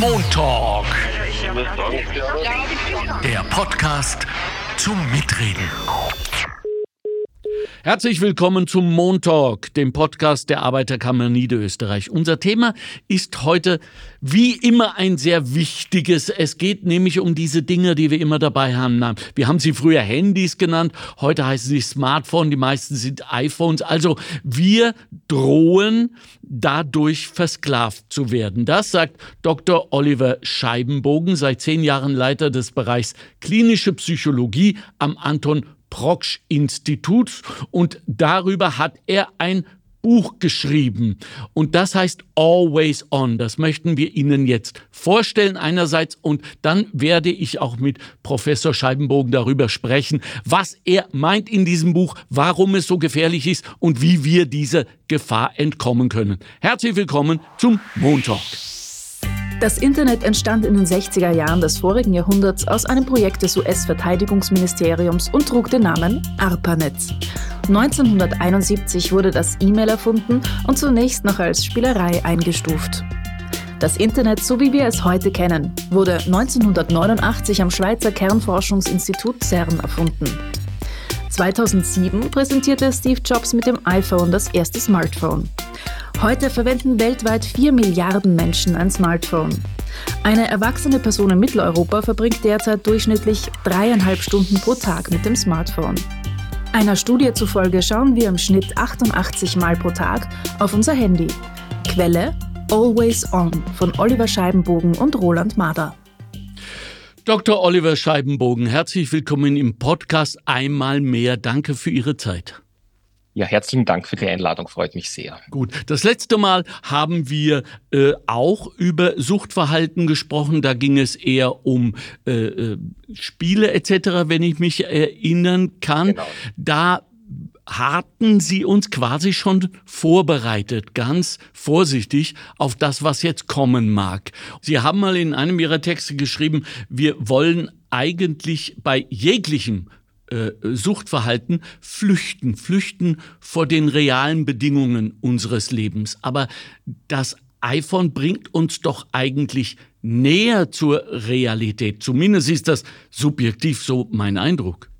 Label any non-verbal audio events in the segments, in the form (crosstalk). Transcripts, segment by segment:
Montalk. Der Podcast zum Mitreden. Herzlich willkommen zum Montalk, dem Podcast der Arbeiterkammer Niederösterreich. Unser Thema ist heute wie immer ein sehr wichtiges. Es geht nämlich um diese Dinge, die wir immer dabei haben. Wir haben sie früher Handys genannt, heute heißen sie Smartphone, die meisten sind iPhones. Also wir drohen dadurch versklavt zu werden. Das sagt Dr. Oliver Scheibenbogen, seit zehn Jahren Leiter des Bereichs klinische Psychologie am Anton Proksch Instituts und darüber hat er ein Buch geschrieben und das heißt Always On. Das möchten wir Ihnen jetzt vorstellen einerseits und dann werde ich auch mit Professor Scheibenbogen darüber sprechen, was er meint in diesem Buch, warum es so gefährlich ist und wie wir dieser Gefahr entkommen können. Herzlich willkommen zum Montalk. Das Internet entstand in den 60er Jahren des vorigen Jahrhunderts aus einem Projekt des US-Verteidigungsministeriums und trug den Namen ARPANET. 1971 wurde das E-Mail erfunden und zunächst noch als Spielerei eingestuft. Das Internet, so wie wir es heute kennen, wurde 1989 am Schweizer Kernforschungsinstitut CERN erfunden. 2007 präsentierte Steve Jobs mit dem iPhone das erste Smartphone. Heute verwenden weltweit 4 Milliarden Menschen ein Smartphone. Eine erwachsene Person in Mitteleuropa verbringt derzeit durchschnittlich dreieinhalb Stunden pro Tag mit dem Smartphone. Einer Studie zufolge schauen wir im Schnitt 88 Mal pro Tag auf unser Handy. Quelle Always On von Oliver Scheibenbogen und Roland Mader. Dr. Oliver Scheibenbogen, herzlich willkommen im Podcast Einmal mehr. Danke für Ihre Zeit. Ja, herzlichen Dank für die Einladung, freut mich sehr. Gut, das letzte Mal haben wir äh, auch über Suchtverhalten gesprochen. Da ging es eher um äh, äh Spiele etc., wenn ich mich erinnern kann. Genau. Da hatten Sie uns quasi schon vorbereitet, ganz vorsichtig auf das, was jetzt kommen mag. Sie haben mal in einem Ihrer Texte geschrieben, wir wollen eigentlich bei jeglichem äh, Suchtverhalten flüchten, flüchten vor den realen Bedingungen unseres Lebens. Aber das iPhone bringt uns doch eigentlich näher zur Realität. Zumindest ist das subjektiv so mein Eindruck.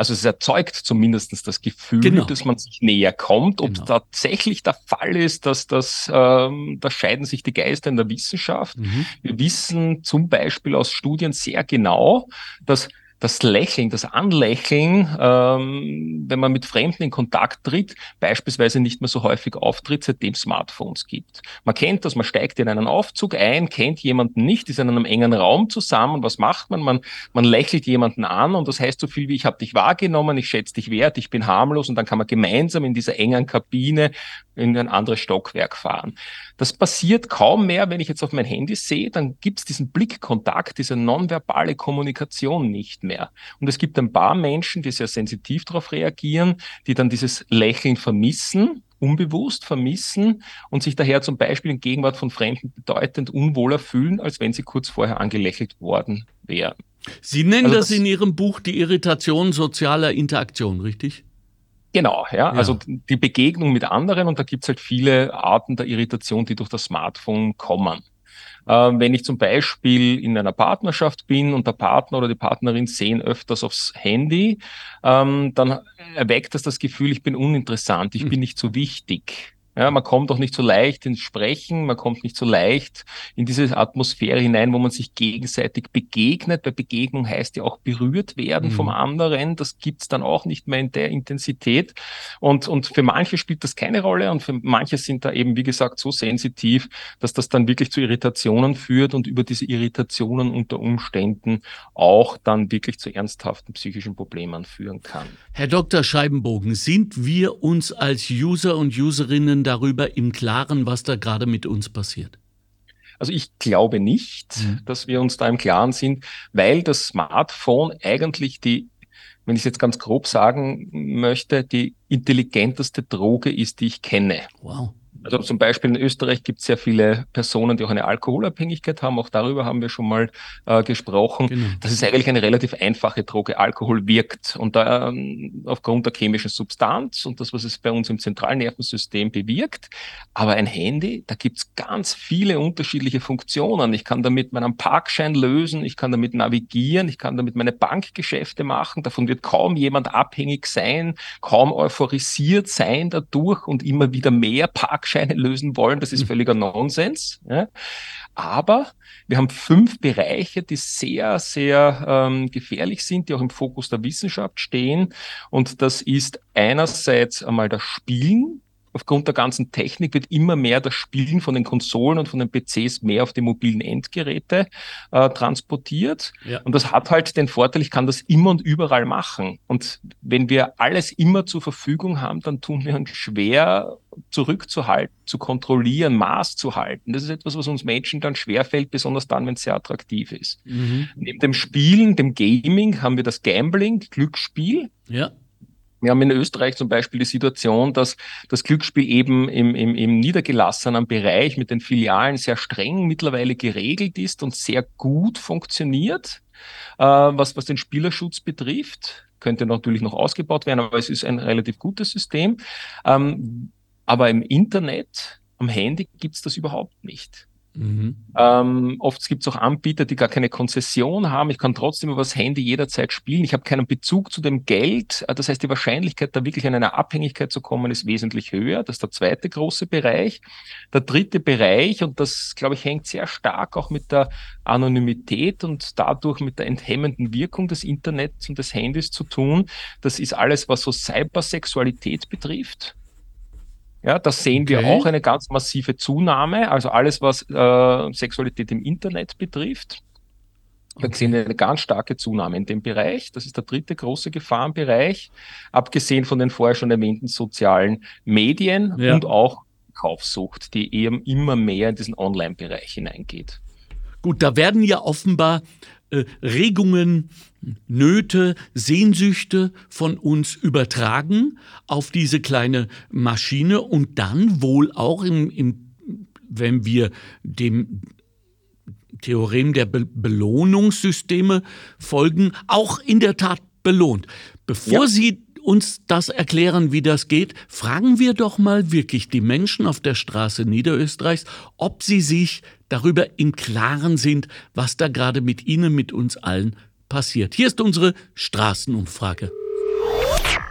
Also es erzeugt zumindest das Gefühl, genau. dass man sich näher kommt. Ob genau. tatsächlich der Fall ist, dass das, ähm, da scheiden sich die Geister in der Wissenschaft. Mhm. Wir wissen zum Beispiel aus Studien sehr genau, dass das Lächeln, das Anlächeln, ähm, wenn man mit Fremden in Kontakt tritt, beispielsweise nicht mehr so häufig auftritt, seitdem Smartphones gibt. Man kennt das, man steigt in einen Aufzug ein, kennt jemanden nicht, ist in einem engen Raum zusammen. Was macht man? Man, man lächelt jemanden an und das heißt so viel wie, ich habe dich wahrgenommen, ich schätze dich wert, ich bin harmlos und dann kann man gemeinsam in dieser engen Kabine in ein anderes Stockwerk fahren. Das passiert kaum mehr, wenn ich jetzt auf mein Handy sehe, dann gibt es diesen Blickkontakt, diese nonverbale Kommunikation nicht mehr. Und es gibt ein paar Menschen, die sehr sensitiv darauf reagieren, die dann dieses Lächeln vermissen, unbewusst vermissen und sich daher zum Beispiel in Gegenwart von Fremden bedeutend unwohler fühlen, als wenn sie kurz vorher angelächelt worden wären. Sie nennen also das, das in Ihrem Buch die Irritation sozialer Interaktion, richtig? Genau, ja, ja. Also die Begegnung mit anderen und da gibt's halt viele Arten der Irritation, die durch das Smartphone kommen. Ähm, wenn ich zum Beispiel in einer Partnerschaft bin und der Partner oder die Partnerin sehen öfters aufs Handy, ähm, dann erweckt das das Gefühl, ich bin uninteressant, ich hm. bin nicht so wichtig. Ja, man kommt auch nicht so leicht ins Sprechen, man kommt nicht so leicht in diese Atmosphäre hinein, wo man sich gegenseitig begegnet. Bei Begegnung heißt ja auch berührt werden mhm. vom anderen. Das gibt's dann auch nicht mehr in der Intensität. Und, und für manche spielt das keine Rolle und für manche sind da eben, wie gesagt, so sensitiv, dass das dann wirklich zu Irritationen führt und über diese Irritationen unter Umständen auch dann wirklich zu ernsthaften psychischen Problemen führen kann. Herr Dr. Scheibenbogen, sind wir uns als User und Userinnen darüber im Klaren, was da gerade mit uns passiert? Also ich glaube nicht, mhm. dass wir uns da im Klaren sind, weil das Smartphone eigentlich die, wenn ich es jetzt ganz grob sagen möchte, die intelligenteste Droge ist, die ich kenne. Wow. Also zum Beispiel in Österreich gibt es sehr viele Personen, die auch eine Alkoholabhängigkeit haben. Auch darüber haben wir schon mal äh, gesprochen. Genau. Das ist eigentlich eine relativ einfache Droge. Alkohol wirkt und da ähm, aufgrund der chemischen Substanz und das, was es bei uns im zentralen Nervensystem bewirkt. Aber ein Handy, da gibt es ganz viele unterschiedliche Funktionen. Ich kann damit meinen Parkschein lösen, ich kann damit navigieren, ich kann damit meine Bankgeschäfte machen. Davon wird kaum jemand abhängig sein, kaum euphorisiert sein dadurch und immer wieder mehr Parkscheine lösen wollen. Das ist mhm. völliger Nonsens. Ja. Aber wir haben fünf Bereiche, die sehr, sehr ähm, gefährlich sind, die auch im Fokus der Wissenschaft stehen. Und das ist einerseits einmal das Spielen, aufgrund der ganzen Technik wird immer mehr das Spielen von den Konsolen und von den PCs mehr auf die mobilen Endgeräte äh, transportiert. Ja. Und das hat halt den Vorteil, ich kann das immer und überall machen. Und wenn wir alles immer zur Verfügung haben, dann tun wir uns schwer zurückzuhalten, zu kontrollieren, Maß zu halten. Das ist etwas, was uns Menschen dann schwerfällt, besonders dann, wenn es sehr attraktiv ist. Mhm. Neben dem Spielen, dem Gaming, haben wir das Gambling, Glücksspiel. Ja. Wir haben in Österreich zum Beispiel die Situation, dass das Glücksspiel eben im, im, im niedergelassenen Bereich mit den Filialen sehr streng mittlerweile geregelt ist und sehr gut funktioniert, äh, was, was den Spielerschutz betrifft. Könnte natürlich noch ausgebaut werden, aber es ist ein relativ gutes System. Ähm, aber im Internet, am Handy gibt's das überhaupt nicht. Mhm. Ähm, oft gibt es auch Anbieter, die gar keine Konzession haben. Ich kann trotzdem über das Handy jederzeit spielen. Ich habe keinen Bezug zu dem Geld. Äh, das heißt, die Wahrscheinlichkeit, da wirklich in eine Abhängigkeit zu kommen, ist wesentlich höher. Das ist der zweite große Bereich. Der dritte Bereich, und das, glaube ich, hängt sehr stark auch mit der Anonymität und dadurch mit der enthemmenden Wirkung des Internets und des Handys zu tun. Das ist alles, was so Cybersexualität betrifft. Ja, da sehen okay. wir auch eine ganz massive Zunahme. Also alles, was äh, Sexualität im Internet betrifft. Da okay. sehen wir eine ganz starke Zunahme in dem Bereich. Das ist der dritte große Gefahrenbereich, abgesehen von den vorher schon erwähnten sozialen Medien ja. und auch Kaufsucht, die eben immer mehr in diesen Online-Bereich hineingeht. Gut, da werden ja offenbar äh, Regungen, Nöte, Sehnsüchte von uns übertragen auf diese kleine Maschine und dann wohl auch im, im wenn wir dem Theorem der Be Belohnungssysteme folgen, auch in der Tat belohnt. Bevor ja. Sie uns das erklären, wie das geht, fragen wir doch mal wirklich die Menschen auf der Straße Niederösterreichs, ob sie sich darüber im Klaren sind, was da gerade mit ihnen, mit uns allen passiert. Hier ist unsere Straßenumfrage.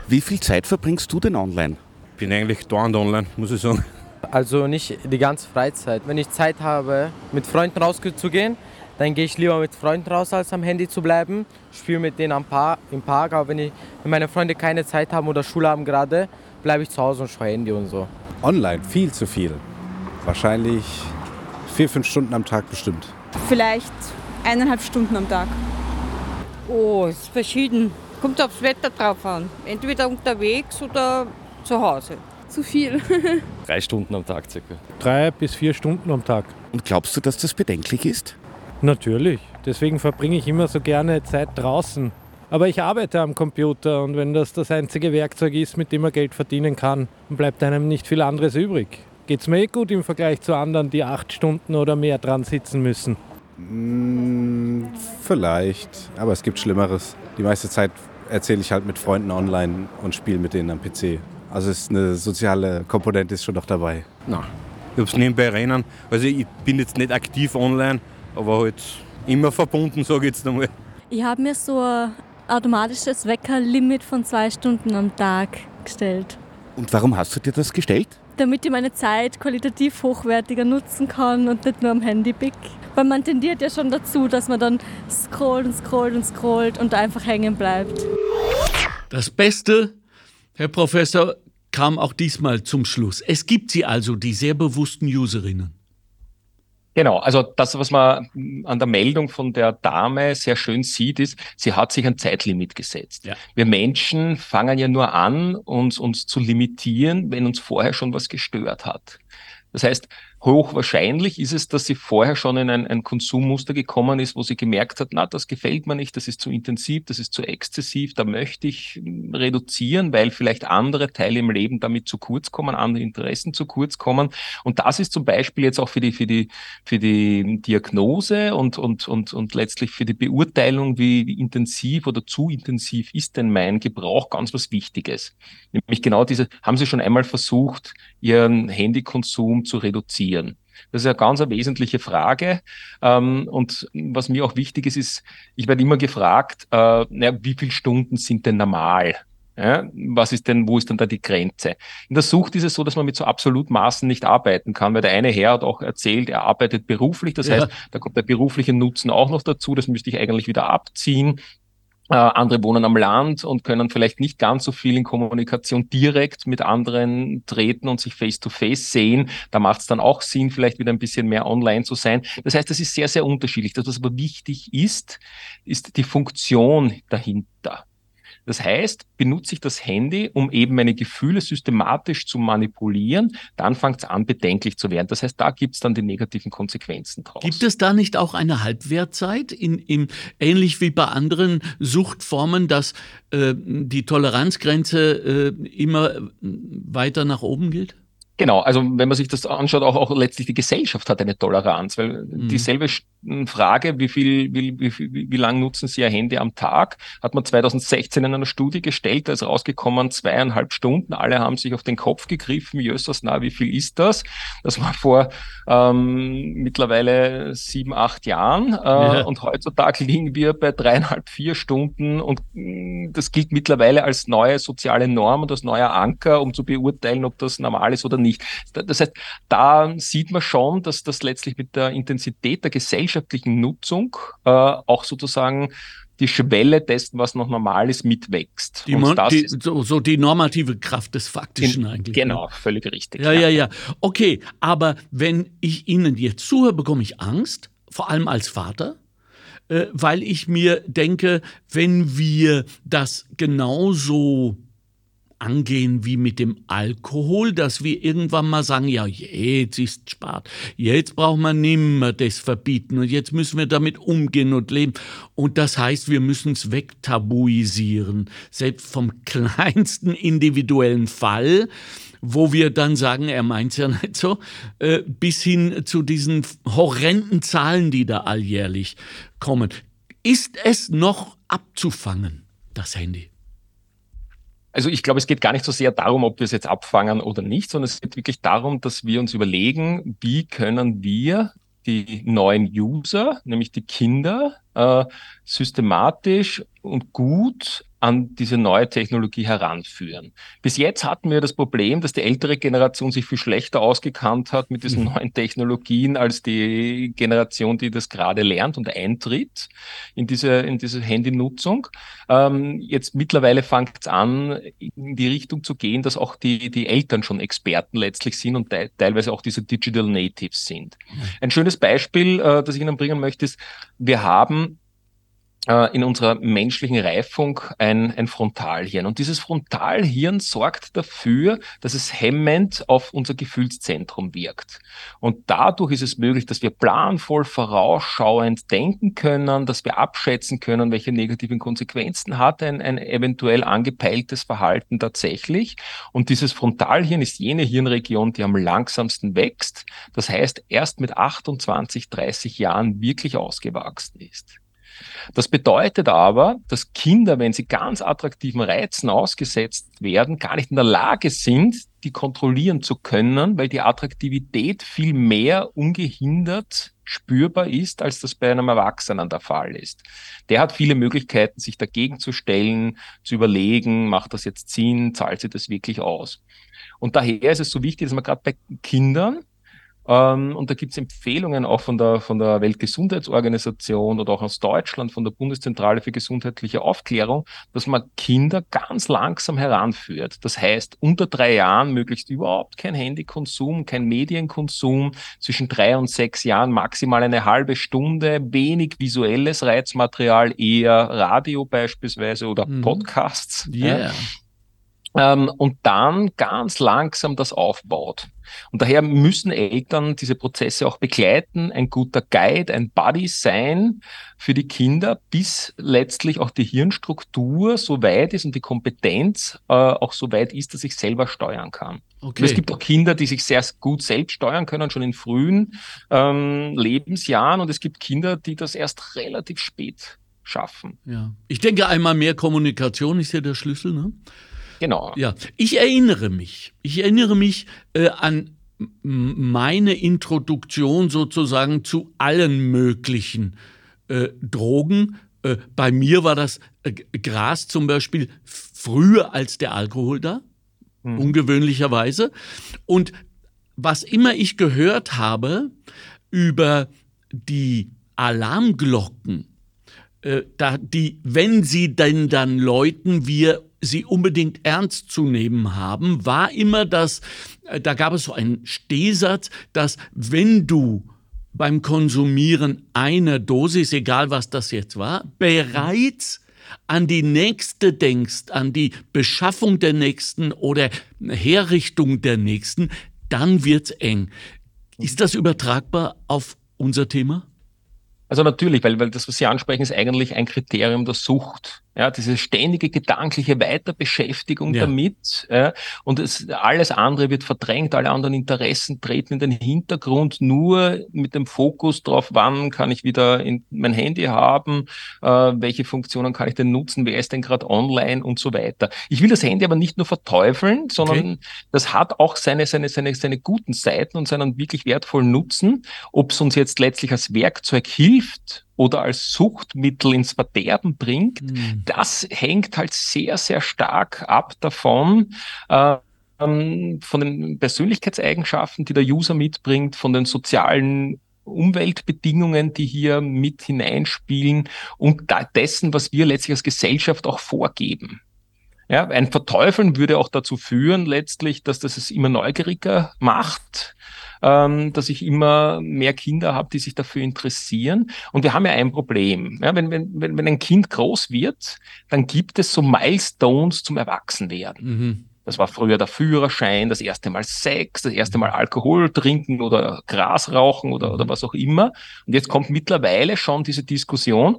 Wie viel Zeit verbringst du denn online? Bin eigentlich dauernd online, muss ich sagen. Also nicht die ganze Freizeit. Wenn ich Zeit habe, mit Freunden rauszugehen, dann gehe ich lieber mit Freunden raus, als am Handy zu bleiben. Spiele mit denen am Park, im Park. Aber wenn, ich, wenn meine Freunde keine Zeit haben oder Schule haben gerade, bleibe ich zu Hause und schaue Handy und so. Online, viel zu viel. Wahrscheinlich vier, fünf Stunden am Tag bestimmt. Vielleicht eineinhalb Stunden am Tag. Oh, ist verschieden. Kommt aufs Wetter drauf an. Entweder unterwegs oder zu Hause. Zu viel. (laughs) Drei Stunden am Tag circa. Drei bis vier Stunden am Tag. Und glaubst du, dass das bedenklich ist? Natürlich. Deswegen verbringe ich immer so gerne Zeit draußen. Aber ich arbeite am Computer und wenn das das einzige Werkzeug ist, mit dem man Geld verdienen kann, bleibt einem nicht viel anderes übrig. Geht es mir eh gut im Vergleich zu anderen, die acht Stunden oder mehr dran sitzen müssen? Mm, vielleicht, aber es gibt Schlimmeres. Die meiste Zeit erzähle ich halt mit Freunden online und spiele mit denen am PC. Also ist eine soziale Komponente ist schon noch dabei. Na, ich habe es nebenbei rennen. Also ich bin jetzt nicht aktiv online, aber halt immer verbunden, sage ich jetzt einmal. Ich habe mir so ein automatisches Weckerlimit von zwei Stunden am Tag gestellt. Und warum hast du dir das gestellt? Damit ich meine Zeit qualitativ hochwertiger nutzen kann und nicht nur am Handy pick. Weil man tendiert ja schon dazu, dass man dann scrollt und scrollt und scrollt und einfach hängen bleibt. Das Beste, Herr Professor, kam auch diesmal zum Schluss. Es gibt sie also, die sehr bewussten Userinnen. Genau, also das, was man an der Meldung von der Dame sehr schön sieht, ist, sie hat sich ein Zeitlimit gesetzt. Ja. Wir Menschen fangen ja nur an, uns, uns zu limitieren, wenn uns vorher schon was gestört hat. Das heißt, Hochwahrscheinlich ist es, dass sie vorher schon in ein, ein Konsummuster gekommen ist, wo sie gemerkt hat, na, das gefällt mir nicht, das ist zu intensiv, das ist zu exzessiv, da möchte ich hm, reduzieren, weil vielleicht andere Teile im Leben damit zu kurz kommen, andere Interessen zu kurz kommen. Und das ist zum Beispiel jetzt auch für die, für die, für die Diagnose und, und, und, und letztlich für die Beurteilung, wie, wie intensiv oder zu intensiv ist denn mein Gebrauch, ganz was Wichtiges. Nämlich genau diese, haben Sie schon einmal versucht, Ihren Handykonsum zu reduzieren? Reduzieren? Das ist eine ganz eine wesentliche Frage. Ähm, und was mir auch wichtig ist, ist, ich werde immer gefragt, äh, wie viele Stunden sind denn normal? Ja, was ist denn, wo ist denn da die Grenze? In der Sucht ist es so, dass man mit so Absolutmaßen nicht arbeiten kann, weil der eine Herr hat auch erzählt, er arbeitet beruflich. Das ja. heißt, da kommt der berufliche Nutzen auch noch dazu. Das müsste ich eigentlich wieder abziehen. Äh, andere wohnen am Land und können vielleicht nicht ganz so viel in Kommunikation direkt mit anderen treten und sich face-to-face -face sehen. Da macht es dann auch Sinn, vielleicht wieder ein bisschen mehr online zu sein. Das heißt, das ist sehr, sehr unterschiedlich. Das, was aber wichtig ist, ist die Funktion dahinter. Das heißt, benutze ich das Handy, um eben meine Gefühle systematisch zu manipulieren, dann fängt es an, bedenklich zu werden. Das heißt, da gibt es dann die negativen Konsequenzen draus. Gibt es da nicht auch eine Halbwertzeit, in, in, ähnlich wie bei anderen Suchtformen, dass äh, die Toleranzgrenze äh, immer weiter nach oben geht? Genau, also wenn man sich das anschaut, auch, auch letztlich die Gesellschaft hat eine Toleranz, weil mhm. dieselbe Frage, wie viel, wie, wie, wie, wie lang nutzen Sie Ihr Handy am Tag, hat man 2016 in einer Studie gestellt, da ist rausgekommen zweieinhalb Stunden, alle haben sich auf den Kopf gegriffen, jössers, na, wie viel ist das? Das war vor ähm, mittlerweile sieben, acht Jahren äh, ja. und heutzutage liegen wir bei dreieinhalb, vier Stunden und mh, das gilt mittlerweile als neue soziale Norm und als neuer Anker, um zu beurteilen, ob das normal ist oder nicht nicht. Das heißt, da sieht man schon, dass das letztlich mit der Intensität der gesellschaftlichen Nutzung äh, auch sozusagen die Schwelle dessen, was noch normal ist, mitwächst. Die, die so, so, die normative Kraft des Faktischen in, eigentlich. Ne? Genau, ne? völlig richtig. Ja, ja, ja, ja. Okay, aber wenn ich Ihnen jetzt zuhöre, bekomme ich Angst, vor allem als Vater, äh, weil ich mir denke, wenn wir das genauso angehen wie mit dem Alkohol, dass wir irgendwann mal sagen, ja, jetzt ist spart, jetzt braucht man nimmer das verbieten und jetzt müssen wir damit umgehen und leben. Und das heißt, wir müssen es wegtabuisieren, selbst vom (laughs) kleinsten individuellen Fall wo wir dann sagen, er meint es ja nicht so, äh, bis hin zu diesen horrenden Zahlen, die da alljährlich kommen. Ist es noch abzufangen, das Handy? Also ich glaube, es geht gar nicht so sehr darum, ob wir es jetzt abfangen oder nicht, sondern es geht wirklich darum, dass wir uns überlegen, wie können wir die neuen User, nämlich die Kinder, äh, systematisch und gut an diese neue Technologie heranführen. Bis jetzt hatten wir das Problem, dass die ältere Generation sich viel schlechter ausgekannt hat mit diesen mhm. neuen Technologien als die Generation, die das gerade lernt und eintritt in diese, in diese Handynutzung. Ähm, jetzt mittlerweile fängt es an, in die Richtung zu gehen, dass auch die, die Eltern schon Experten letztlich sind und te teilweise auch diese Digital Natives sind. Mhm. Ein schönes Beispiel, äh, das ich Ihnen bringen möchte, ist, wir haben in unserer menschlichen Reifung ein, ein Frontalhirn. Und dieses Frontalhirn sorgt dafür, dass es hemmend auf unser Gefühlszentrum wirkt. Und dadurch ist es möglich, dass wir planvoll vorausschauend denken können, dass wir abschätzen können, welche negativen Konsequenzen hat ein, ein eventuell angepeiltes Verhalten tatsächlich. Und dieses Frontalhirn ist jene Hirnregion, die am langsamsten wächst. Das heißt, erst mit 28, 30 Jahren wirklich ausgewachsen ist. Das bedeutet aber, dass Kinder, wenn sie ganz attraktiven Reizen ausgesetzt werden, gar nicht in der Lage sind, die kontrollieren zu können, weil die Attraktivität viel mehr ungehindert spürbar ist, als das bei einem Erwachsenen der Fall ist. Der hat viele Möglichkeiten, sich dagegen zu stellen, zu überlegen, macht das jetzt Sinn, zahlt sie das wirklich aus. Und daher ist es so wichtig, dass man gerade bei Kindern ähm, und da gibt es Empfehlungen auch von der, von der Weltgesundheitsorganisation oder auch aus Deutschland, von der Bundeszentrale für gesundheitliche Aufklärung, dass man Kinder ganz langsam heranführt. Das heißt, unter drei Jahren möglichst überhaupt kein Handykonsum, kein Medienkonsum, zwischen drei und sechs Jahren maximal eine halbe Stunde, wenig visuelles Reizmaterial, eher Radio beispielsweise oder mhm. Podcasts. Yeah. Ja. Ähm, und dann ganz langsam das aufbaut. Und daher müssen Eltern diese Prozesse auch begleiten, ein guter Guide, ein Buddy sein für die Kinder, bis letztlich auch die Hirnstruktur so weit ist und die Kompetenz äh, auch so weit ist, dass ich selber steuern kann. Okay. es gibt auch Kinder, die sich sehr gut selbst steuern können, schon in frühen ähm, Lebensjahren. Und es gibt Kinder, die das erst relativ spät schaffen. Ja. Ich denke, einmal mehr Kommunikation ist ja der Schlüssel. Ne? Genau. Ja, ich erinnere mich. Ich erinnere mich äh, an meine Introduktion sozusagen zu allen möglichen äh, Drogen. Äh, bei mir war das äh, Gras zum Beispiel früher als der Alkohol da, mhm. ungewöhnlicherweise. Und was immer ich gehört habe über die Alarmglocken, äh, da die, wenn sie denn dann läuten, wir sie unbedingt ernst zu nehmen haben, war immer das, äh, da gab es so einen Stehsatz, dass wenn du beim Konsumieren einer Dosis, egal was das jetzt war, bereits an die nächste denkst, an die Beschaffung der nächsten oder Herrichtung der nächsten, dann wird's eng. Ist das übertragbar auf unser Thema? Also natürlich, weil, weil das, was Sie ansprechen, ist eigentlich ein Kriterium der Sucht. Ja, diese ständige gedankliche Weiterbeschäftigung ja. damit. Ja, und es, alles andere wird verdrängt, alle anderen Interessen treten in den Hintergrund, nur mit dem Fokus darauf, wann kann ich wieder in mein Handy haben, äh, welche Funktionen kann ich denn nutzen, wer ist denn gerade online und so weiter. Ich will das Handy aber nicht nur verteufeln, sondern okay. das hat auch seine, seine, seine, seine guten Seiten und seinen wirklich wertvollen Nutzen. Ob es uns jetzt letztlich als Werkzeug hilft, oder als Suchtmittel ins Verderben bringt, mhm. das hängt halt sehr, sehr stark ab davon, äh, von den Persönlichkeitseigenschaften, die der User mitbringt, von den sozialen Umweltbedingungen, die hier mit hineinspielen und dessen, was wir letztlich als Gesellschaft auch vorgeben. Ja, ein Verteufeln würde auch dazu führen, letztlich, dass das es immer neugieriger macht, ähm, dass ich immer mehr Kinder habe, die sich dafür interessieren. Und wir haben ja ein Problem. Ja, wenn, wenn, wenn, ein Kind groß wird, dann gibt es so Milestones zum Erwachsenwerden. Mhm. Das war früher der Führerschein, das erste Mal Sex, das erste Mal Alkohol trinken oder Gras rauchen oder, oder mhm. was auch immer. Und jetzt kommt mittlerweile schon diese Diskussion,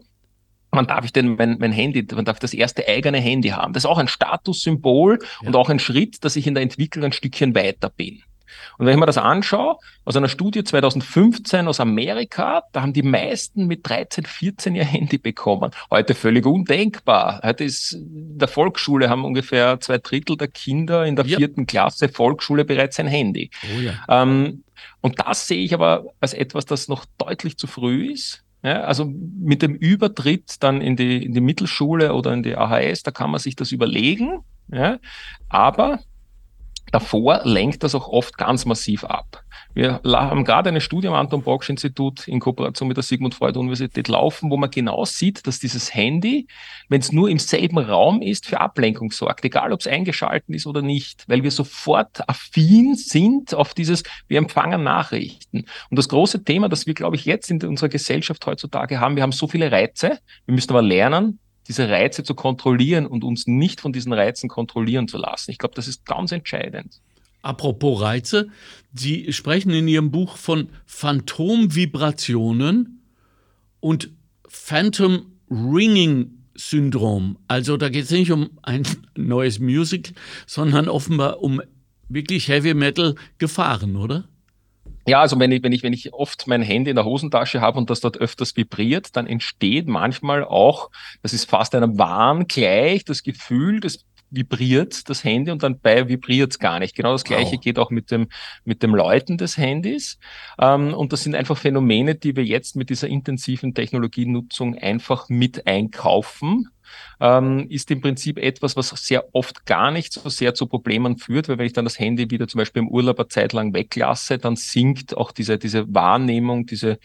wann darf ich denn mein, mein Handy, wann darf ich das erste eigene Handy haben? Das ist auch ein Statussymbol ja. und auch ein Schritt, dass ich in der Entwicklung ein Stückchen weiter bin. Und wenn ich mir das anschaue, aus einer Studie 2015 aus Amerika, da haben die meisten mit 13, 14 ihr Handy bekommen. Heute völlig undenkbar. Heute ist in der Volksschule haben ungefähr zwei Drittel der Kinder in der ja. vierten Klasse Volksschule bereits ein Handy. Oh ja. ähm, und das sehe ich aber als etwas, das noch deutlich zu früh ist. Ja, also mit dem Übertritt dann in die, in die Mittelschule oder in die AHS, da kann man sich das überlegen. Ja, aber Davor lenkt das auch oft ganz massiv ab. Wir haben gerade eine Studie am Anton Bocksch Institut in Kooperation mit der Sigmund Freud Universität laufen, wo man genau sieht, dass dieses Handy, wenn es nur im selben Raum ist, für Ablenkung sorgt, egal ob es eingeschalten ist oder nicht, weil wir sofort affin sind auf dieses, wir empfangen Nachrichten. Und das große Thema, das wir, glaube ich, jetzt in unserer Gesellschaft heutzutage haben, wir haben so viele Reize, wir müssen aber lernen, diese Reize zu kontrollieren und uns nicht von diesen Reizen kontrollieren zu lassen. Ich glaube, das ist ganz entscheidend. Apropos Reize, Sie sprechen in Ihrem Buch von Phantomvibrationen und Phantom Ringing Syndrom. Also da geht es nicht um ein neues Music, sondern offenbar um wirklich Heavy Metal Gefahren, oder? Ja, also wenn ich, wenn ich, wenn ich oft mein Handy in der Hosentasche habe und das dort öfters vibriert, dann entsteht manchmal auch, das ist fast einem Wahn gleich, das Gefühl, das vibriert das Handy und dann bei vibriert es gar nicht. Genau das gleiche wow. geht auch mit dem, mit dem Läuten des Handys. Ähm, und das sind einfach Phänomene, die wir jetzt mit dieser intensiven Technologienutzung einfach mit einkaufen ähm, ist im Prinzip etwas, was sehr oft gar nicht so sehr zu Problemen führt, weil wenn ich dann das Handy wieder zum Beispiel im Urlaub eine Zeit lang weglasse, dann sinkt auch diese, diese Wahrnehmung, diese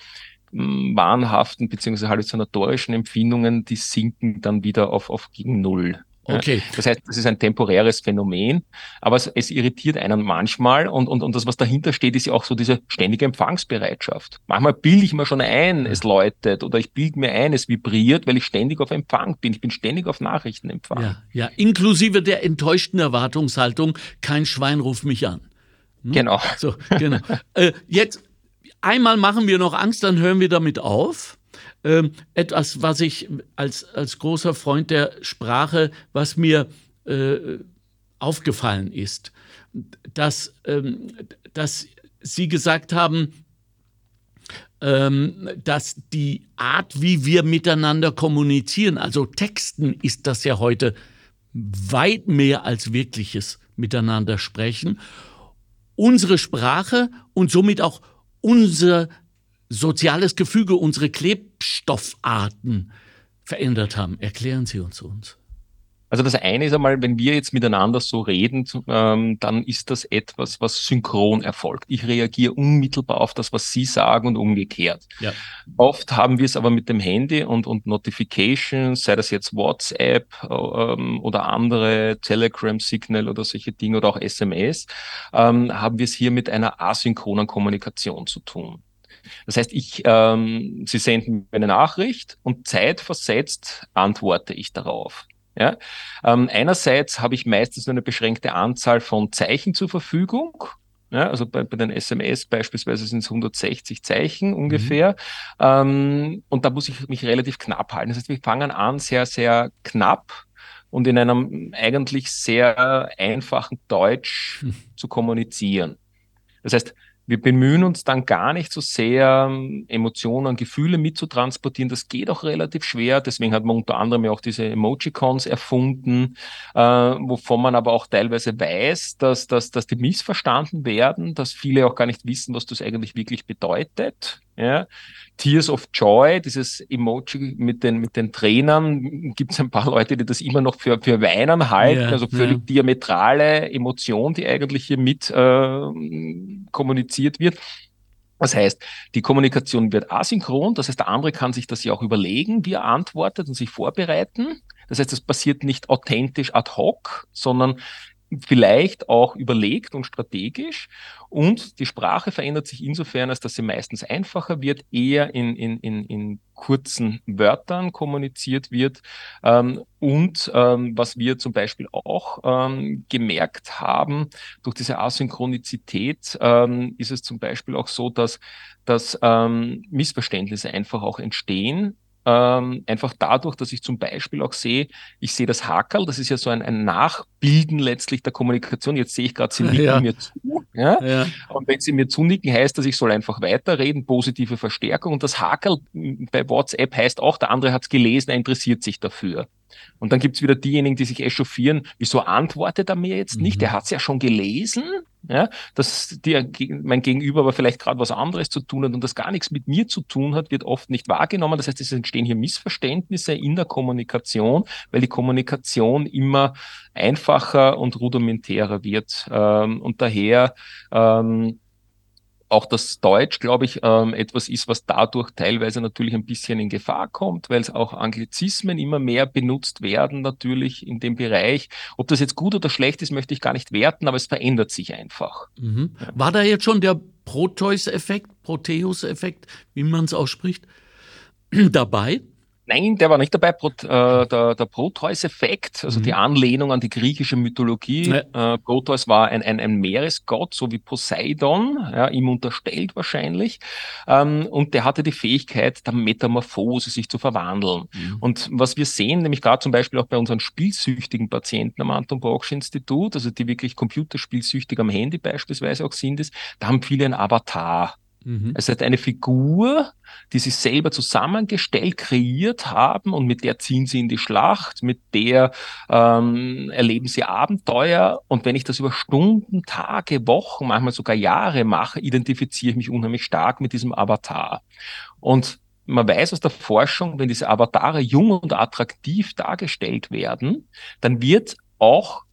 mm, wahnhaften bzw. halluzinatorischen Empfindungen, die sinken dann wieder auf, auf gegen Null. Okay. Das heißt, es ist ein temporäres Phänomen, aber es, es, irritiert einen manchmal und, und, und das, was dahinter steht, ist ja auch so diese ständige Empfangsbereitschaft. Manchmal bilde ich mir schon ein, es läutet oder ich bilde mir ein, es vibriert, weil ich ständig auf Empfang bin. Ich bin ständig auf Nachrichtenempfang. Ja, ja. inklusive der enttäuschten Erwartungshaltung, kein Schwein ruft mich an. Hm? Genau. So, genau. äh, jetzt einmal machen wir noch Angst, dann hören wir damit auf. Ähm, etwas, was ich als, als großer Freund der Sprache, was mir äh, aufgefallen ist, dass, ähm, dass Sie gesagt haben, ähm, dass die Art, wie wir miteinander kommunizieren, also Texten ist das ja heute weit mehr als wirkliches Miteinander sprechen unsere Sprache und somit auch unser soziales Gefüge, unsere Klebstoffarten verändert haben. Erklären Sie uns uns. Also das eine ist einmal, wenn wir jetzt miteinander so reden, ähm, dann ist das etwas, was synchron erfolgt. Ich reagiere unmittelbar auf das, was Sie sagen und umgekehrt. Ja. Oft haben wir es aber mit dem Handy und, und Notifications, sei das jetzt WhatsApp ähm, oder andere Telegram, Signal oder solche Dinge oder auch SMS, ähm, haben wir es hier mit einer asynchronen Kommunikation zu tun. Das heißt, ich, ähm, Sie senden mir eine Nachricht und zeitversetzt antworte ich darauf. Ja? Ähm, einerseits habe ich meistens nur eine beschränkte Anzahl von Zeichen zur Verfügung. Ja, also bei, bei den SMS beispielsweise sind es 160 Zeichen ungefähr. Mhm. Ähm, und da muss ich mich relativ knapp halten. Das heißt, wir fangen an sehr, sehr knapp und in einem eigentlich sehr einfachen Deutsch mhm. zu kommunizieren. Das heißt, wir bemühen uns dann gar nicht so sehr, Emotionen, Gefühle mitzutransportieren. Das geht auch relativ schwer. Deswegen hat man unter anderem ja auch diese Emojicons erfunden, äh, wovon man aber auch teilweise weiß, dass, dass, dass die missverstanden werden, dass viele auch gar nicht wissen, was das eigentlich wirklich bedeutet. Ja. Tears of Joy, dieses Emoji mit den, mit den Trainern, gibt es ein paar Leute, die das immer noch für, für Weinen halten, ja, also völlig ja. diametrale Emotion, die eigentlich hier mit äh, kommuniziert wird. Das heißt, die Kommunikation wird asynchron, das heißt, der andere kann sich das ja auch überlegen, wie er antwortet und sich vorbereiten. Das heißt, es passiert nicht authentisch ad hoc, sondern vielleicht auch überlegt und strategisch. Und die Sprache verändert sich insofern, als dass sie meistens einfacher wird, eher in, in, in, in kurzen Wörtern kommuniziert wird. Ähm, und ähm, was wir zum Beispiel auch ähm, gemerkt haben, durch diese Asynchronizität ist es zum Beispiel auch so, dass, dass Missverständnisse einfach auch entstehen ähm, einfach dadurch, dass ich zum Beispiel auch sehe, ich sehe das Hakel, das ist ja so ein, ein Nachbilden letztlich der Kommunikation. Jetzt sehe ich gerade, Sie (laughs) nicken ja. mir zu. Ja? ja? Und wenn Sie mir zunicken, heißt das, ich soll einfach weiterreden, positive Verstärkung. Und das Hakel bei WhatsApp heißt auch, der andere hat es gelesen, er interessiert sich dafür. Und dann gibt's wieder diejenigen, die sich echauffieren, wieso antwortet er mir jetzt nicht? Mhm. Der hat's ja schon gelesen, ja, dass die, mein Gegenüber aber vielleicht gerade was anderes zu tun hat und das gar nichts mit mir zu tun hat, wird oft nicht wahrgenommen. Das heißt, es entstehen hier Missverständnisse in der Kommunikation, weil die Kommunikation immer einfacher und rudimentärer wird. Ähm, und daher ähm, auch das Deutsch, glaube ich, ähm, etwas ist, was dadurch teilweise natürlich ein bisschen in Gefahr kommt, weil es auch Anglizismen immer mehr benutzt werden, natürlich in dem Bereich. Ob das jetzt gut oder schlecht ist, möchte ich gar nicht werten, aber es verändert sich einfach. Mhm. War da jetzt schon der Proteus-Effekt, Proteus-Effekt, wie man es ausspricht, (clears throat) dabei? Nein, der war nicht dabei. Pro, äh, der, der Proteus-Effekt, also mhm. die Anlehnung an die griechische Mythologie. Ja. Äh, Proteus war ein, ein, ein Meeresgott, so wie Poseidon, ja, ihm unterstellt wahrscheinlich. Ähm, und der hatte die Fähigkeit der Metamorphose, sich zu verwandeln. Mhm. Und was wir sehen, nämlich gerade zum Beispiel auch bei unseren spielsüchtigen Patienten am Anton Brocksch Institut, also die wirklich computerspielsüchtig am Handy beispielsweise auch sind, ist, da haben viele ein Avatar. Mhm. Es hat eine Figur, die sie selber zusammengestellt, kreiert haben und mit der ziehen sie in die Schlacht, mit der ähm, erleben sie Abenteuer. Und wenn ich das über Stunden, Tage, Wochen, manchmal sogar Jahre mache, identifiziere ich mich unheimlich stark mit diesem Avatar. Und man weiß aus der Forschung, wenn diese Avatare jung und attraktiv dargestellt werden, dann wird auch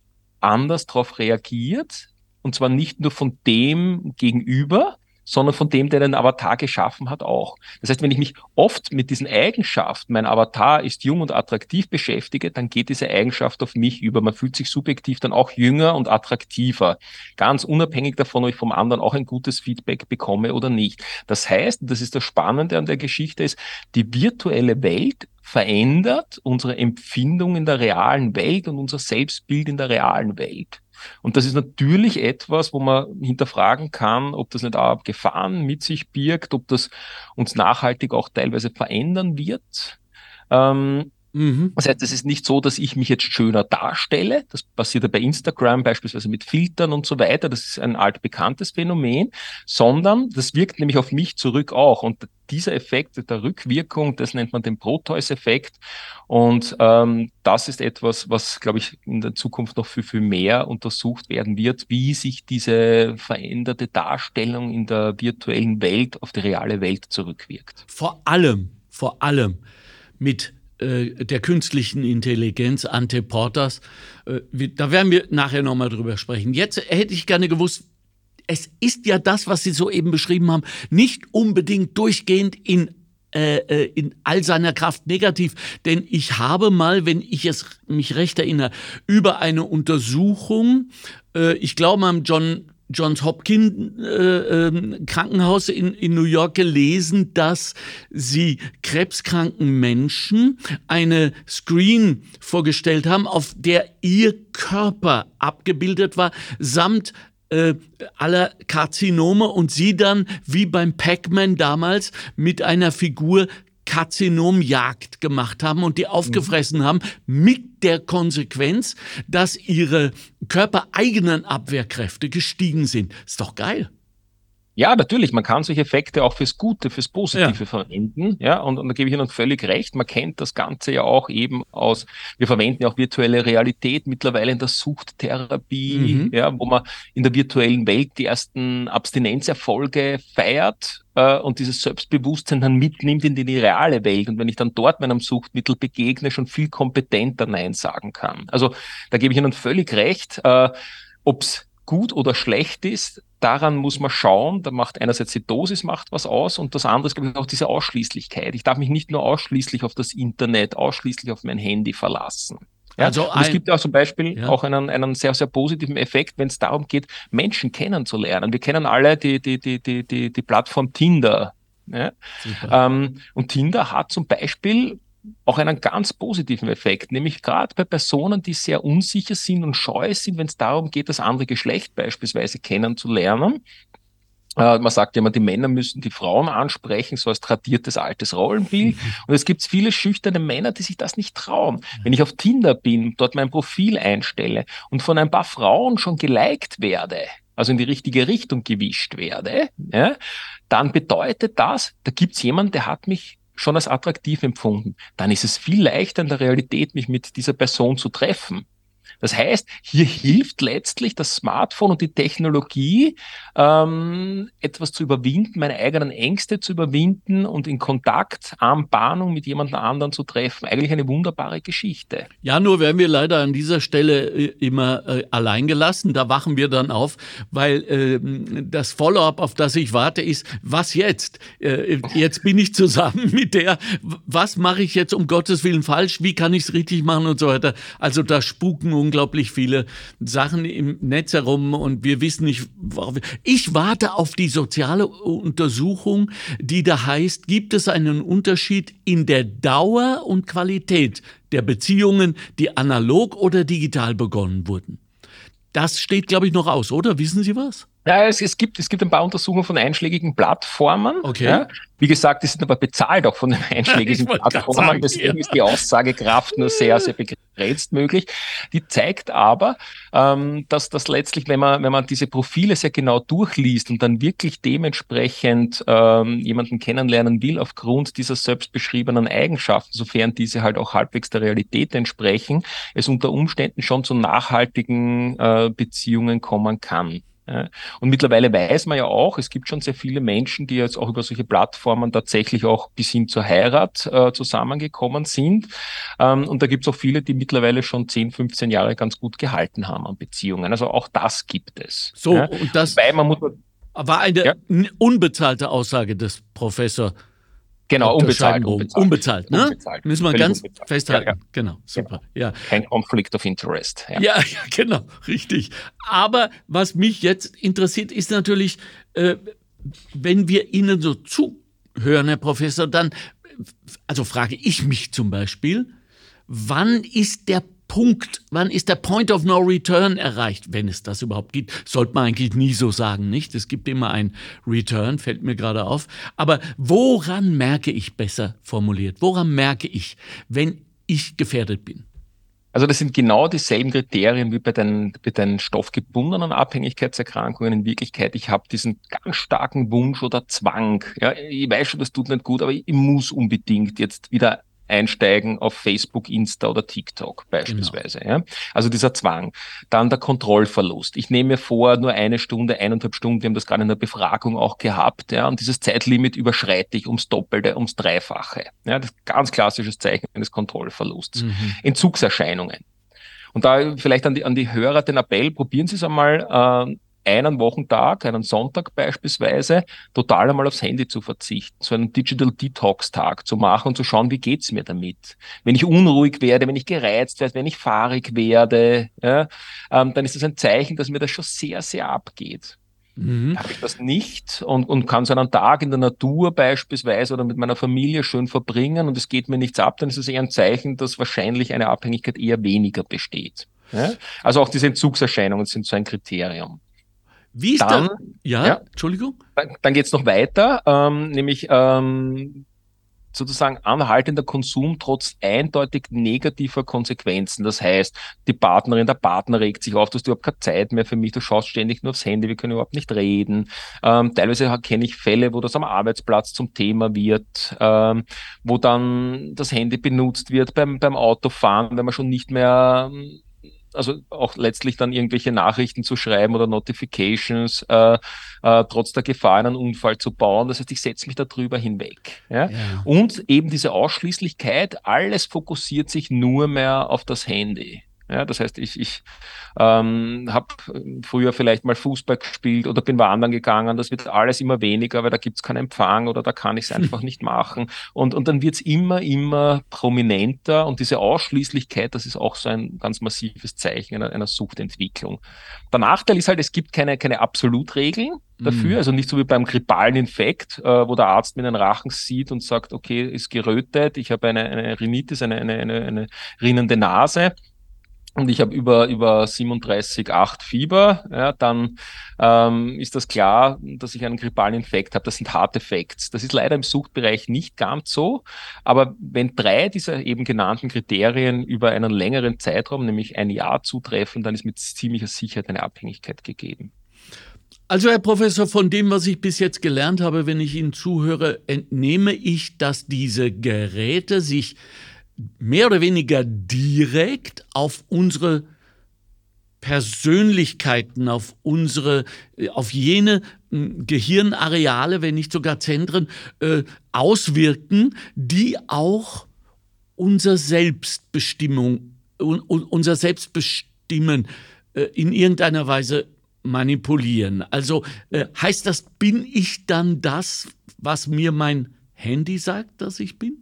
anders darauf reagiert. Und zwar nicht nur von dem gegenüber, sondern von dem, der den Avatar geschaffen hat, auch. Das heißt, wenn ich mich oft mit diesen Eigenschaften, mein Avatar ist jung und attraktiv beschäftige, dann geht diese Eigenschaft auf mich über. Man fühlt sich subjektiv dann auch jünger und attraktiver. Ganz unabhängig davon, ob ich vom anderen auch ein gutes Feedback bekomme oder nicht. Das heißt, das ist das Spannende an der Geschichte ist, die virtuelle Welt verändert unsere Empfindung in der realen Welt und unser Selbstbild in der realen Welt. Und das ist natürlich etwas, wo man hinterfragen kann, ob das nicht auch Gefahren mit sich birgt, ob das uns nachhaltig auch teilweise verändern wird. Ähm, Mhm. Das heißt, es ist nicht so, dass ich mich jetzt schöner darstelle. Das passiert ja bei Instagram beispielsweise mit Filtern und so weiter. Das ist ein altbekanntes Phänomen, sondern das wirkt nämlich auf mich zurück auch. Und dieser Effekt der Rückwirkung, das nennt man den Proteus-Effekt. Und ähm, das ist etwas, was, glaube ich, in der Zukunft noch viel, viel mehr untersucht werden wird, wie sich diese veränderte Darstellung in der virtuellen Welt auf die reale Welt zurückwirkt. Vor allem, vor allem mit der künstlichen Intelligenz, Ante Porters. Äh, da werden wir nachher nochmal drüber sprechen. Jetzt hätte ich gerne gewusst, es ist ja das, was Sie soeben beschrieben haben, nicht unbedingt durchgehend in äh, in all seiner Kraft negativ. Denn ich habe mal, wenn ich es mich recht erinnere, über eine Untersuchung, ich glaube am John Johns Hopkins äh, äh, Krankenhaus in, in New York gelesen, dass sie krebskranken Menschen eine Screen vorgestellt haben, auf der ihr Körper abgebildet war, samt äh, aller Karzinome und sie dann wie beim Pac-Man damals mit einer Figur Karzinomjagd gemacht haben und die aufgefressen haben, mit der Konsequenz, dass ihre körpereigenen Abwehrkräfte gestiegen sind. Ist doch geil. Ja, natürlich, man kann solche Effekte auch fürs Gute, fürs Positive ja. verwenden. Ja, und, und da gebe ich Ihnen völlig recht. Man kennt das Ganze ja auch eben aus, wir verwenden ja auch virtuelle Realität mittlerweile in der Suchttherapie, mhm. ja, wo man in der virtuellen Welt die ersten Abstinenzerfolge feiert äh, und dieses Selbstbewusstsein dann mitnimmt in die, die reale Welt. Und wenn ich dann dort meinem Suchtmittel begegne, schon viel kompetenter Nein sagen kann. Also da gebe ich Ihnen völlig recht. Äh, ob's gut oder schlecht ist, daran muss man schauen. Da macht einerseits die Dosis macht was aus und das andere ist, glaube ich, auch diese Ausschließlichkeit. Ich darf mich nicht nur ausschließlich auf das Internet, ausschließlich auf mein Handy verlassen. Ja, also es gibt ja auch zum Beispiel ja. auch einen, einen sehr, sehr positiven Effekt, wenn es darum geht, Menschen kennenzulernen. Wir kennen alle die, die, die, die, die, die Plattform Tinder. Ja? Ähm, und Tinder hat zum Beispiel auch einen ganz positiven Effekt, nämlich gerade bei Personen, die sehr unsicher sind und scheu sind, wenn es darum geht, das andere Geschlecht beispielsweise kennenzulernen. Äh, man sagt ja immer, die Männer müssen die Frauen ansprechen, so als tradiertes altes Rollenbild. (laughs) Und es gibt viele schüchterne Männer, die sich das nicht trauen. Wenn ich auf Tinder bin, dort mein Profil einstelle und von ein paar Frauen schon geliked werde, also in die richtige Richtung gewischt werde, ja, dann bedeutet das, da gibt's jemanden, der hat mich schon als attraktiv empfunden, dann ist es viel leichter in der Realität, mich mit dieser Person zu treffen. Das heißt, hier hilft letztlich das Smartphone und die Technologie, ähm, etwas zu überwinden, meine eigenen Ängste zu überwinden und in Kontakt, Anbahnung mit jemand anderen zu treffen. Eigentlich eine wunderbare Geschichte. Ja, nur werden wir leider an dieser Stelle äh, immer äh, allein gelassen. Da wachen wir dann auf, weil äh, das Follow-up, auf das ich warte, ist, was jetzt? Äh, jetzt bin ich zusammen (laughs) mit der. Was mache ich jetzt um Gottes Willen falsch? Wie kann ich es richtig machen und so weiter? Also da spuken unglaublich viele Sachen im Netz herum und wir wissen nicht, warum. Ich warte auf die soziale Untersuchung, die da heißt, gibt es einen Unterschied in der Dauer und Qualität der Beziehungen, die analog oder digital begonnen wurden? Das steht, glaube ich, noch aus, oder? Wissen Sie was? Ja, es, es, gibt, es gibt ein paar Untersuchungen von einschlägigen Plattformen. Okay. Ja. Wie gesagt, die sind aber bezahlt auch von den (laughs) einschlägigen Plattformen. Sagen, Deswegen ja. ist die Aussagekraft nur sehr, sehr begrenzt möglich. Die zeigt aber, ähm, dass das letztlich, wenn man, wenn man diese Profile sehr genau durchliest und dann wirklich dementsprechend ähm, jemanden kennenlernen will aufgrund dieser selbstbeschriebenen Eigenschaften, sofern diese halt auch halbwegs der Realität entsprechen, es unter Umständen schon zu nachhaltigen äh, Beziehungen kommen kann. Und mittlerweile weiß man ja auch, es gibt schon sehr viele Menschen, die jetzt auch über solche Plattformen tatsächlich auch bis hin zur Heirat äh, zusammengekommen sind. Ähm, und da gibt es auch viele, die mittlerweile schon 10, 15 Jahre ganz gut gehalten haben an Beziehungen. Also auch das gibt es. So, ja. und das. Man muss, War eine ja. unbezahlte Aussage des Professors. Genau, unbezahlt. Unbezahlt, unbezahlt, ne? Unbezahlt. Müssen wir ganz unbezahlt. festhalten. Ja, ja. Genau, super. Genau. Ja. Kein Conflict of Interest. Ja. ja, genau, richtig. Aber was mich jetzt interessiert, ist natürlich, äh, wenn wir Ihnen so zuhören, Herr Professor, dann, also frage ich mich zum Beispiel, wann ist der Punkt, wann ist der Point of No Return erreicht, wenn es das überhaupt gibt? Sollte man eigentlich nie so sagen, nicht? Es gibt immer ein Return, fällt mir gerade auf. Aber woran merke ich besser formuliert? Woran merke ich, wenn ich gefährdet bin? Also das sind genau dieselben Kriterien wie bei den, bei den stoffgebundenen Abhängigkeitserkrankungen. In Wirklichkeit, ich habe diesen ganz starken Wunsch oder Zwang. Ja, ich weiß schon, das tut nicht gut, aber ich muss unbedingt jetzt wieder einsteigen auf Facebook, Insta oder TikTok beispielsweise. Genau. Ja? Also dieser Zwang. Dann der Kontrollverlust. Ich nehme mir vor, nur eine Stunde, eineinhalb Stunden, wir haben das gerade in der Befragung auch gehabt, ja, und dieses Zeitlimit überschreite ich ums Doppelte, ums Dreifache. Ja, das ist ganz klassisches Zeichen eines Kontrollverlusts. Mhm. Entzugserscheinungen. Und da vielleicht an die, an die Hörer den Appell, probieren Sie es einmal, äh, einen Wochentag, einen Sonntag beispielsweise, total einmal aufs Handy zu verzichten, so einen Digital Detox Tag zu machen und zu schauen, wie geht's mir damit? Wenn ich unruhig werde, wenn ich gereizt werde, wenn ich fahrig werde, ja, ähm, dann ist das ein Zeichen, dass mir das schon sehr, sehr abgeht. Mhm. Habe ich das nicht und, und kann so einen Tag in der Natur beispielsweise oder mit meiner Familie schön verbringen und es geht mir nichts ab, dann ist es eher ein Zeichen, dass wahrscheinlich eine Abhängigkeit eher weniger besteht. Ja? Also auch diese Entzugserscheinungen sind so ein Kriterium. Wie ist dann? Ja, ja, Entschuldigung. Dann, dann geht es noch weiter, ähm, nämlich ähm, sozusagen anhaltender Konsum trotz eindeutig negativer Konsequenzen. Das heißt, die Partnerin, der Partner regt sich auf, du hast überhaupt keine Zeit mehr für mich, du schaust ständig nur aufs Handy, wir können überhaupt nicht reden. Ähm, teilweise kenne ich Fälle, wo das am Arbeitsplatz zum Thema wird, ähm, wo dann das Handy benutzt wird beim, beim Autofahren, wenn man schon nicht mehr also auch letztlich dann irgendwelche Nachrichten zu schreiben oder Notifications, äh, äh, trotz der Gefahr, einen Unfall zu bauen. Das heißt, ich setze mich darüber hinweg. Ja? ja? Und eben diese Ausschließlichkeit, alles fokussiert sich nur mehr auf das Handy. Ja, das heißt, ich, ich ähm, habe früher vielleicht mal Fußball gespielt oder bin wandern gegangen. Das wird alles immer weniger, weil da gibt es keinen Empfang oder da kann ich es einfach nicht machen. Und, und dann wird es immer, immer prominenter. Und diese Ausschließlichkeit, das ist auch so ein ganz massives Zeichen einer, einer Suchtentwicklung. Der Nachteil ist halt, es gibt keine, keine Absolutregeln dafür. Mhm. Also nicht so wie beim grippalen Infekt, äh, wo der Arzt mir den Rachen sieht und sagt, okay, ist gerötet, ich habe eine, eine Rhinitis, eine, eine, eine, eine rinnende Nase und ich habe über, über 37,8 Fieber, ja, dann ähm, ist das klar, dass ich einen grippalen Infekt habe. Das sind harte Facts. Das ist leider im Suchtbereich nicht ganz so. Aber wenn drei dieser eben genannten Kriterien über einen längeren Zeitraum, nämlich ein Jahr zutreffen, dann ist mit ziemlicher Sicherheit eine Abhängigkeit gegeben. Also, Herr Professor, von dem, was ich bis jetzt gelernt habe, wenn ich Ihnen zuhöre, entnehme ich, dass diese Geräte sich mehr oder weniger direkt auf unsere Persönlichkeiten, auf unsere, auf jene hm, Gehirnareale, wenn nicht sogar Zentren, äh, auswirken, die auch unser Selbstbestimmung, unser Selbstbestimmen äh, in irgendeiner Weise manipulieren. Also äh, heißt das, bin ich dann das, was mir mein Handy sagt, dass ich bin?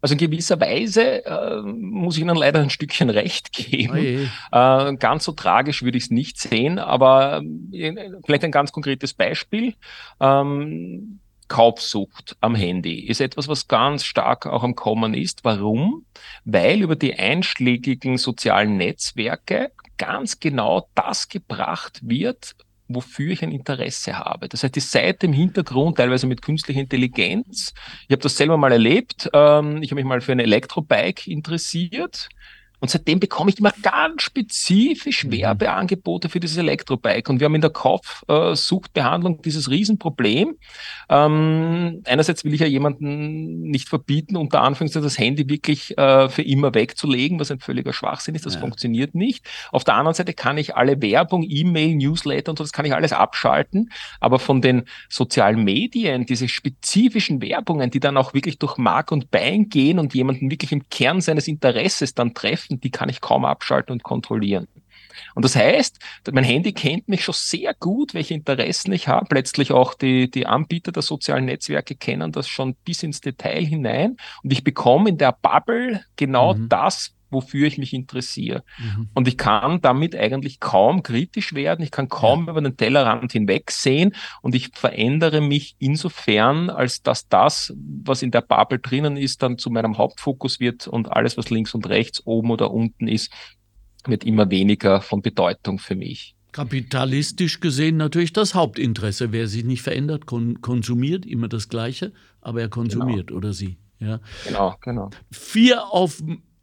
Also in gewisser Weise äh, muss ich Ihnen leider ein Stückchen recht geben. Oh äh, ganz so tragisch würde ich es nicht sehen, aber äh, vielleicht ein ganz konkretes Beispiel. Ähm, Kaufsucht am Handy ist etwas, was ganz stark auch am Kommen ist. Warum? Weil über die einschlägigen sozialen Netzwerke ganz genau das gebracht wird, wofür ich ein Interesse habe. Das heißt, die Seite im Hintergrund, teilweise mit künstlicher Intelligenz. Ich habe das selber mal erlebt. Ähm, ich habe mich mal für ein Elektrobike interessiert und seitdem bekomme ich immer ganz spezifisch mhm. Werbeangebote für dieses Elektrobike. Und wir haben in der Kaufsuchtbehandlung dieses Riesenproblem. Ähm, einerseits will ich ja jemanden nicht verbieten, unter Anführungszeichen das Handy wirklich äh, für immer wegzulegen, was ein völliger Schwachsinn ist. Das ja. funktioniert nicht. Auf der anderen Seite kann ich alle Werbung, E-Mail, Newsletter und so, das kann ich alles abschalten. Aber von den sozialen Medien, diese spezifischen Werbungen, die dann auch wirklich durch Mark und Bein gehen und jemanden wirklich im Kern seines Interesses dann treffen, Nachrichten, die kann ich kaum abschalten und kontrollieren. Und das heißt, mein Handy kennt mich schon sehr gut, welche Interessen ich habe. Letztlich auch die, die Anbieter der sozialen Netzwerke kennen das schon bis ins Detail hinein. Und ich bekomme in der Bubble genau mhm. das, wofür ich mich interessiere. Mhm. Und ich kann damit eigentlich kaum kritisch werden, ich kann kaum ja. über den Tellerrand hinwegsehen und ich verändere mich insofern, als dass das, was in der Bubble drinnen ist, dann zu meinem Hauptfokus wird und alles, was links und rechts, oben oder unten ist, wird immer weniger von Bedeutung für mich. Kapitalistisch gesehen natürlich das Hauptinteresse. Wer sich nicht verändert, kon konsumiert immer das Gleiche, aber er konsumiert genau. oder sie. Ja. Genau, genau. Fear of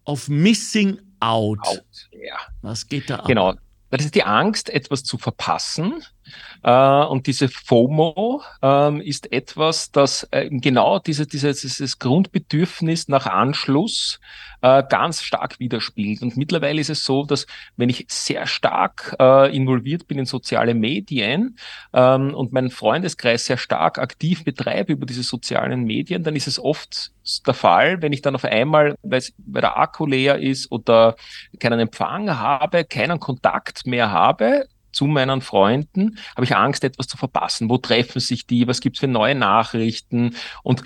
of Missing Out. out ja. Was geht da ab? Genau. Das ist die Angst, etwas zu verpassen. Äh, und diese FOMO ähm, ist etwas, das äh, genau diese, dieses, dieses Grundbedürfnis nach Anschluss äh, ganz stark widerspiegelt. Und mittlerweile ist es so, dass wenn ich sehr stark involviert bin in soziale Medien ähm, und meinen Freundeskreis sehr stark aktiv betreibe über diese sozialen Medien, dann ist es oft der Fall, wenn ich dann auf einmal, weil der Akku leer ist oder keinen Empfang habe, keinen Kontakt mehr habe, zu meinen Freunden, habe ich Angst, etwas zu verpassen. Wo treffen sich die? Was gibt's für neue Nachrichten? Und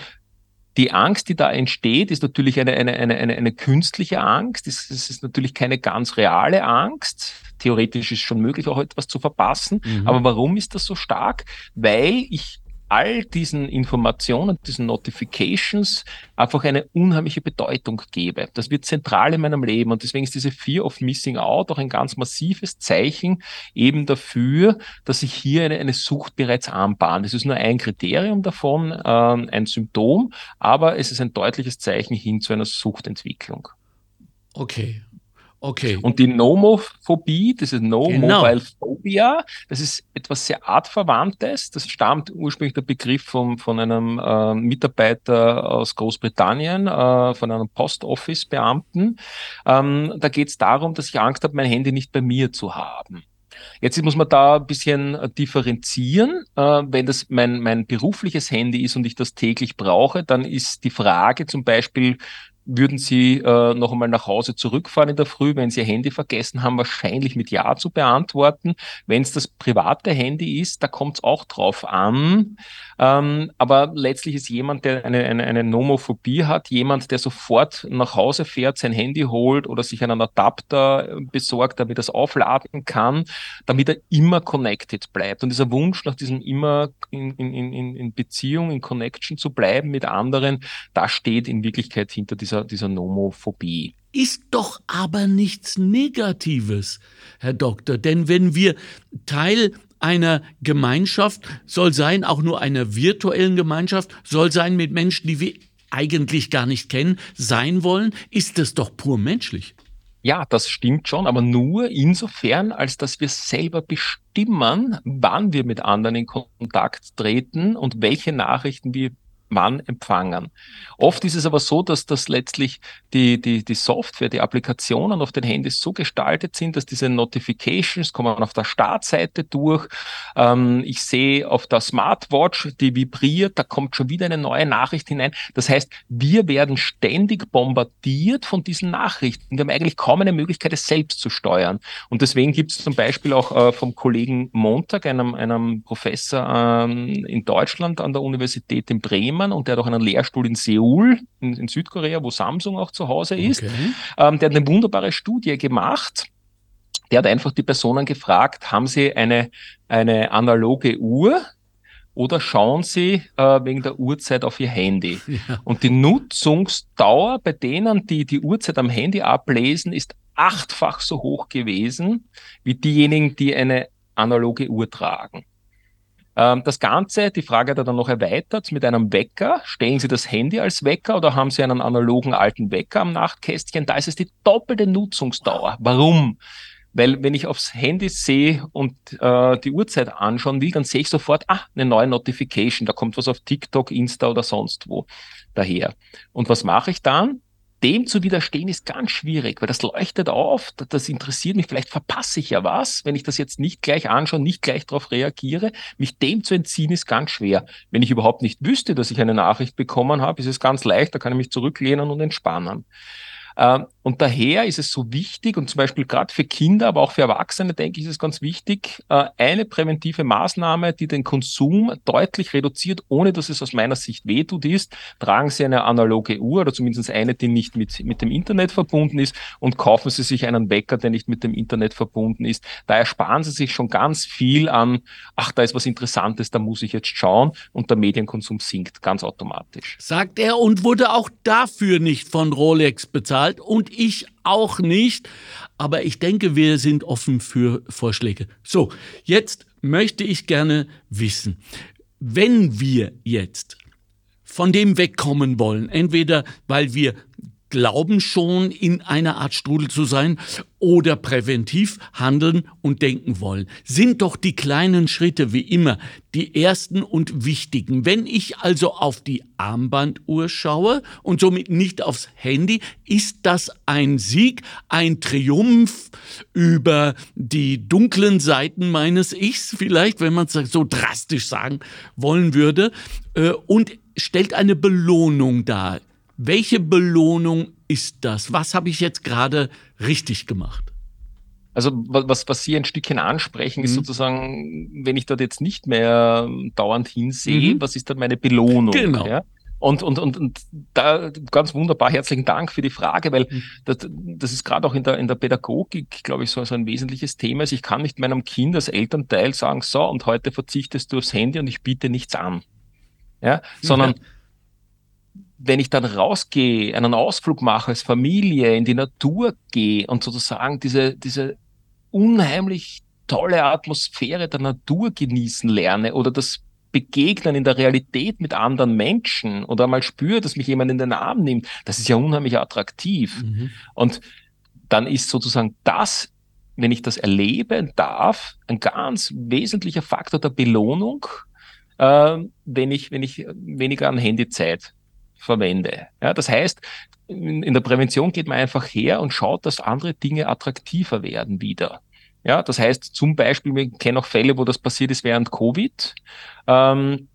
die Angst, die da entsteht, ist natürlich eine, eine, eine, eine, eine künstliche Angst. Es, es ist natürlich keine ganz reale Angst. Theoretisch ist schon möglich, auch etwas zu verpassen. Mhm. Aber warum ist das so stark? Weil ich all diesen Informationen, diesen Notifications einfach eine unheimliche Bedeutung gebe. Das wird zentral in meinem Leben und deswegen ist diese Fear of Missing Out auch ein ganz massives Zeichen eben dafür, dass sich hier eine, eine Sucht bereits anbahnt. Das ist nur ein Kriterium davon, äh, ein Symptom, aber es ist ein deutliches Zeichen hin zu einer Suchtentwicklung. Okay, Okay. Und die Nomophobie, das ist No genau. Mobile Phobia, das ist etwas sehr artverwandtes. Das stammt ursprünglich der Begriff vom, von einem äh, Mitarbeiter aus Großbritannien, äh, von einem Post Office Beamten. Ähm, da geht es darum, dass ich Angst habe, mein Handy nicht bei mir zu haben. Jetzt muss man da ein bisschen differenzieren. Äh, wenn das mein, mein berufliches Handy ist und ich das täglich brauche, dann ist die Frage zum Beispiel, würden Sie äh, noch einmal nach Hause zurückfahren in der Früh, wenn Sie Ihr Handy vergessen haben, wahrscheinlich mit Ja zu beantworten. Wenn es das private Handy ist, da kommt es auch drauf an. Ähm, aber letztlich ist jemand, der eine, eine, eine Nomophobie hat, jemand, der sofort nach Hause fährt, sein Handy holt oder sich einen Adapter besorgt, damit er es aufladen kann, damit er immer connected bleibt. Und dieser Wunsch nach diesem immer in, in, in, Beziehung, in Connection zu bleiben mit anderen, da steht in Wirklichkeit hinter dieser dieser, dieser Nomophobie. Ist doch aber nichts Negatives, Herr Doktor, denn wenn wir Teil einer Gemeinschaft soll sein, auch nur einer virtuellen Gemeinschaft, soll sein mit Menschen, die wir eigentlich gar nicht kennen, sein wollen, ist das doch pur menschlich. Ja, das stimmt schon, aber nur insofern, als dass wir selber bestimmen, wann wir mit anderen in Kontakt treten und welche Nachrichten wir wann empfangen. Oft ist es aber so, dass das letztlich die, die, die Software, die Applikationen auf den Handys so gestaltet sind, dass diese Notifications kommen auf der Startseite durch. Ähm, ich sehe auf der Smartwatch, die vibriert, da kommt schon wieder eine neue Nachricht hinein. Das heißt, wir werden ständig bombardiert von diesen Nachrichten. Wir haben eigentlich kaum eine Möglichkeit, es selbst zu steuern. Und deswegen gibt es zum Beispiel auch äh, vom Kollegen Montag, einem, einem Professor ähm, in Deutschland an der Universität in Bremen, Unternehmern und der hat auch einen Lehrstuhl in Seoul, in, in Südkorea, wo Samsung auch zu Hause ist. Okay. Ähm, der hat eine wunderbare Studie gemacht. Der hat einfach die Personen gefragt, haben sie eine, eine analoge Uhr, oder schauen Sie äh, wegen der Uhrzeit auf Ihr Handy. Ja. Und die Nutzungsdauer bei denen, die die Uhrzeit am Handy ablesen, ist achtfach so hoch gewesen wie diejenigen, die eine analoge Uhr tragen. Ähm, das Ganze, die Frage hat er dann noch erweitert mit einem Wecker. Stellen Sie das Handy als Wecker oder haben Sie einen analogen alten Wecker am Nachtkästchen? Da ist es die doppelte Nutzungsdauer. Warum? Weil wenn ich aufs Handy sehe und äh, die Uhrzeit anschauen will, dann sehe ich sofort, ah, eine neue Notification, da kommt was auf TikTok, Insta oder sonst wo daher. Und was mache ich dann? Dem zu widerstehen ist ganz schwierig, weil das leuchtet auf, das interessiert mich, vielleicht verpasse ich ja was, wenn ich das jetzt nicht gleich anschaue, nicht gleich darauf reagiere. Mich dem zu entziehen ist ganz schwer. Wenn ich überhaupt nicht wüsste, dass ich eine Nachricht bekommen habe, ist es ganz leicht, da kann ich mich zurücklehnen und entspannen. Ähm, und daher ist es so wichtig und zum Beispiel gerade für Kinder, aber auch für Erwachsene, denke ich, ist es ganz wichtig, äh, eine präventive Maßnahme, die den Konsum deutlich reduziert, ohne dass es aus meiner Sicht wehtut, ist, tragen Sie eine analoge Uhr oder zumindest eine, die nicht mit, mit dem Internet verbunden ist und kaufen Sie sich einen Wecker, der nicht mit dem Internet verbunden ist. Da ersparen Sie sich schon ganz viel an, ach, da ist was Interessantes, da muss ich jetzt schauen und der Medienkonsum sinkt ganz automatisch. Sagt er und wurde auch dafür nicht von Rolex bezahlt und ich auch nicht. Aber ich denke, wir sind offen für Vorschläge. So, jetzt möchte ich gerne wissen, wenn wir jetzt von dem wegkommen wollen, entweder weil wir glauben schon in einer Art Strudel zu sein oder präventiv handeln und denken wollen. Sind doch die kleinen Schritte wie immer die ersten und wichtigen. Wenn ich also auf die Armbanduhr schaue und somit nicht aufs Handy, ist das ein Sieg, ein Triumph über die dunklen Seiten meines Ichs, vielleicht, wenn man es so drastisch sagen wollen würde, äh, und stellt eine Belohnung dar. Welche Belohnung ist das? Was habe ich jetzt gerade richtig gemacht? Also was, was Sie ein Stückchen ansprechen, ist mhm. sozusagen, wenn ich dort jetzt nicht mehr dauernd hinsehe, mhm. was ist dann meine Belohnung? Genau. Ja? Und, und, und, und da ganz wunderbar, herzlichen Dank für die Frage, weil mhm. das, das ist gerade auch in der, in der Pädagogik, glaube ich, so, so ein wesentliches Thema. Also ich kann nicht meinem Kind als Elternteil sagen, so, und heute verzichtest du aufs Handy und ich biete nichts an. Ja, sondern ja wenn ich dann rausgehe, einen Ausflug mache als Familie, in die Natur gehe und sozusagen diese, diese unheimlich tolle Atmosphäre der Natur genießen lerne oder das Begegnen in der Realität mit anderen Menschen oder mal spüre, dass mich jemand in den Arm nimmt, das ist ja unheimlich attraktiv. Mhm. Und dann ist sozusagen das, wenn ich das erleben darf, ein ganz wesentlicher Faktor der Belohnung, äh, wenn ich, wenn ich weniger an Handyzeit verwende. Ja, das heißt, in, in der Prävention geht man einfach her und schaut, dass andere Dinge attraktiver werden wieder. Ja, das heißt zum Beispiel, wir kennen auch Fälle, wo das passiert ist während Covid, ähm,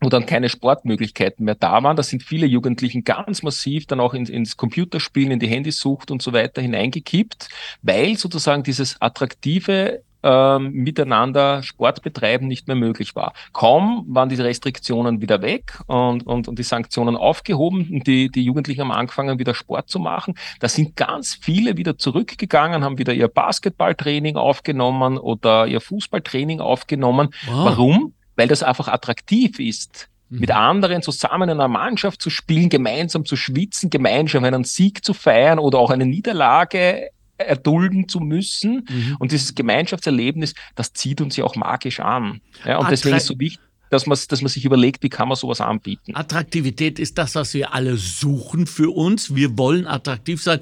wo dann keine Sportmöglichkeiten mehr da waren. Da sind viele Jugendlichen ganz massiv dann auch ins, ins Computerspielen, in die Handysucht und so weiter hineingekippt, weil sozusagen dieses attraktive ähm, miteinander Sport betreiben nicht mehr möglich war. Kaum waren diese Restriktionen wieder weg und, und, und die Sanktionen aufgehoben und die, die Jugendlichen haben angefangen, wieder Sport zu machen. Da sind ganz viele wieder zurückgegangen, haben wieder ihr Basketballtraining aufgenommen oder ihr Fußballtraining aufgenommen. Wow. Warum? Weil das einfach attraktiv ist mhm. mit anderen zusammen in einer Mannschaft zu spielen, gemeinsam zu schwitzen, gemeinsam einen Sieg zu feiern oder auch eine Niederlage erdulden zu müssen. Mhm. Und dieses Gemeinschaftserlebnis, das zieht uns ja auch magisch an. Ja, und deswegen ist es so wichtig, dass man, dass man sich überlegt, wie kann man sowas anbieten. Attraktivität ist das, was wir alle suchen für uns. Wir wollen attraktiv sein.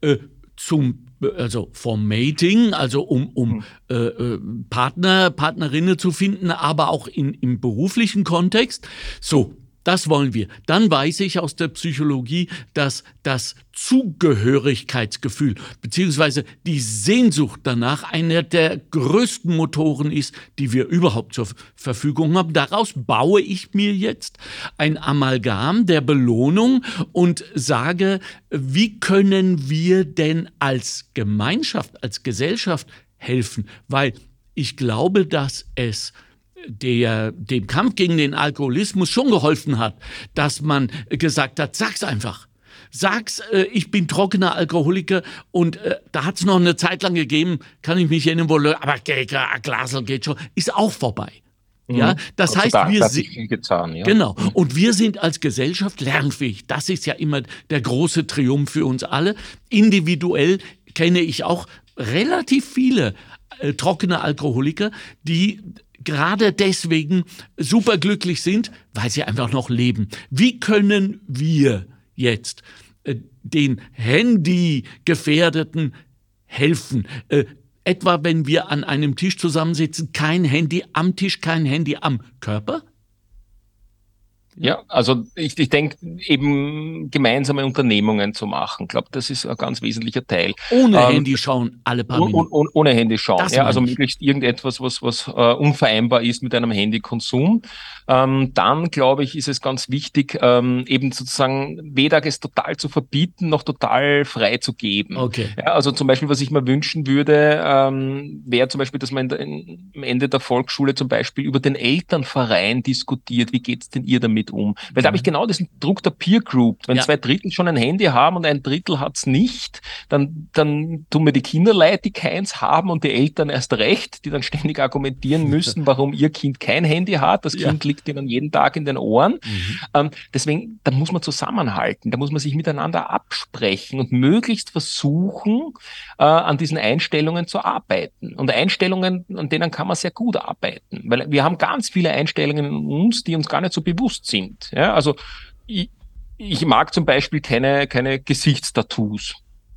Äh, zum also vom Mating, also um, um mhm. äh, äh, Partner, Partnerinnen zu finden, aber auch in, im beruflichen Kontext. So, das wollen wir. Dann weiß ich aus der Psychologie, dass das Zugehörigkeitsgefühl beziehungsweise die Sehnsucht danach einer der größten Motoren ist, die wir überhaupt zur Verfügung haben. Daraus baue ich mir jetzt ein Amalgam der Belohnung und sage, wie können wir denn als Gemeinschaft, als Gesellschaft helfen? Weil ich glaube, dass es der dem Kampf gegen den Alkoholismus schon geholfen hat, dass man gesagt hat, sag's einfach. Sag's, äh, ich bin trockener Alkoholiker und äh, da hat's noch eine Zeit lang gegeben, kann ich mich erinnern, wo aber ein Glasel geht schon, ist auch vorbei. Mhm. Ja, das heißt, wir sind getan, ja. genau und wir sind als Gesellschaft lernfähig. Das ist ja immer der große Triumph für uns alle. Individuell kenne ich auch relativ viele äh, trockene Alkoholiker, die gerade deswegen superglücklich sind, weil sie einfach noch leben. Wie können wir jetzt äh, den Handy-Gefährdeten helfen? Äh, etwa wenn wir an einem Tisch zusammensitzen, kein Handy am Tisch, kein Handy am Körper? Ja, also ich, ich denke eben gemeinsame Unternehmungen zu machen. Ich glaube, das ist ein ganz wesentlicher Teil. Ohne ähm, Handy schauen, alle paar Minuten. Un, ohne Handy schauen, ja, also möglichst irgendetwas, was, was uh, unvereinbar ist mit einem Handykonsum. Ähm, dann, glaube ich, ist es ganz wichtig, ähm, eben sozusagen weder es total zu verbieten, noch total frei zu geben. Okay. Ja, also zum Beispiel, was ich mir wünschen würde, ähm, wäre zum Beispiel, dass man am Ende der Volksschule zum Beispiel über den Elternverein diskutiert, wie geht's denn ihr damit um? Weil da habe ich genau diesen Druck der Peer Group. Wenn ja. zwei Drittel schon ein Handy haben und ein Drittel hat's nicht, dann, dann tun mir die Kinder leid, die keins haben und die Eltern erst recht, die dann ständig argumentieren (laughs) müssen, warum ihr Kind kein Handy hat. Das Kind ja liegt ihnen jeden Tag in den Ohren. Mhm. Ähm, deswegen, da muss man zusammenhalten, da muss man sich miteinander absprechen und möglichst versuchen, äh, an diesen Einstellungen zu arbeiten. Und Einstellungen, an denen kann man sehr gut arbeiten, weil wir haben ganz viele Einstellungen in uns, die uns gar nicht so bewusst sind. Ja, also ich, ich mag zum Beispiel keine, keine Gesichtstattoos.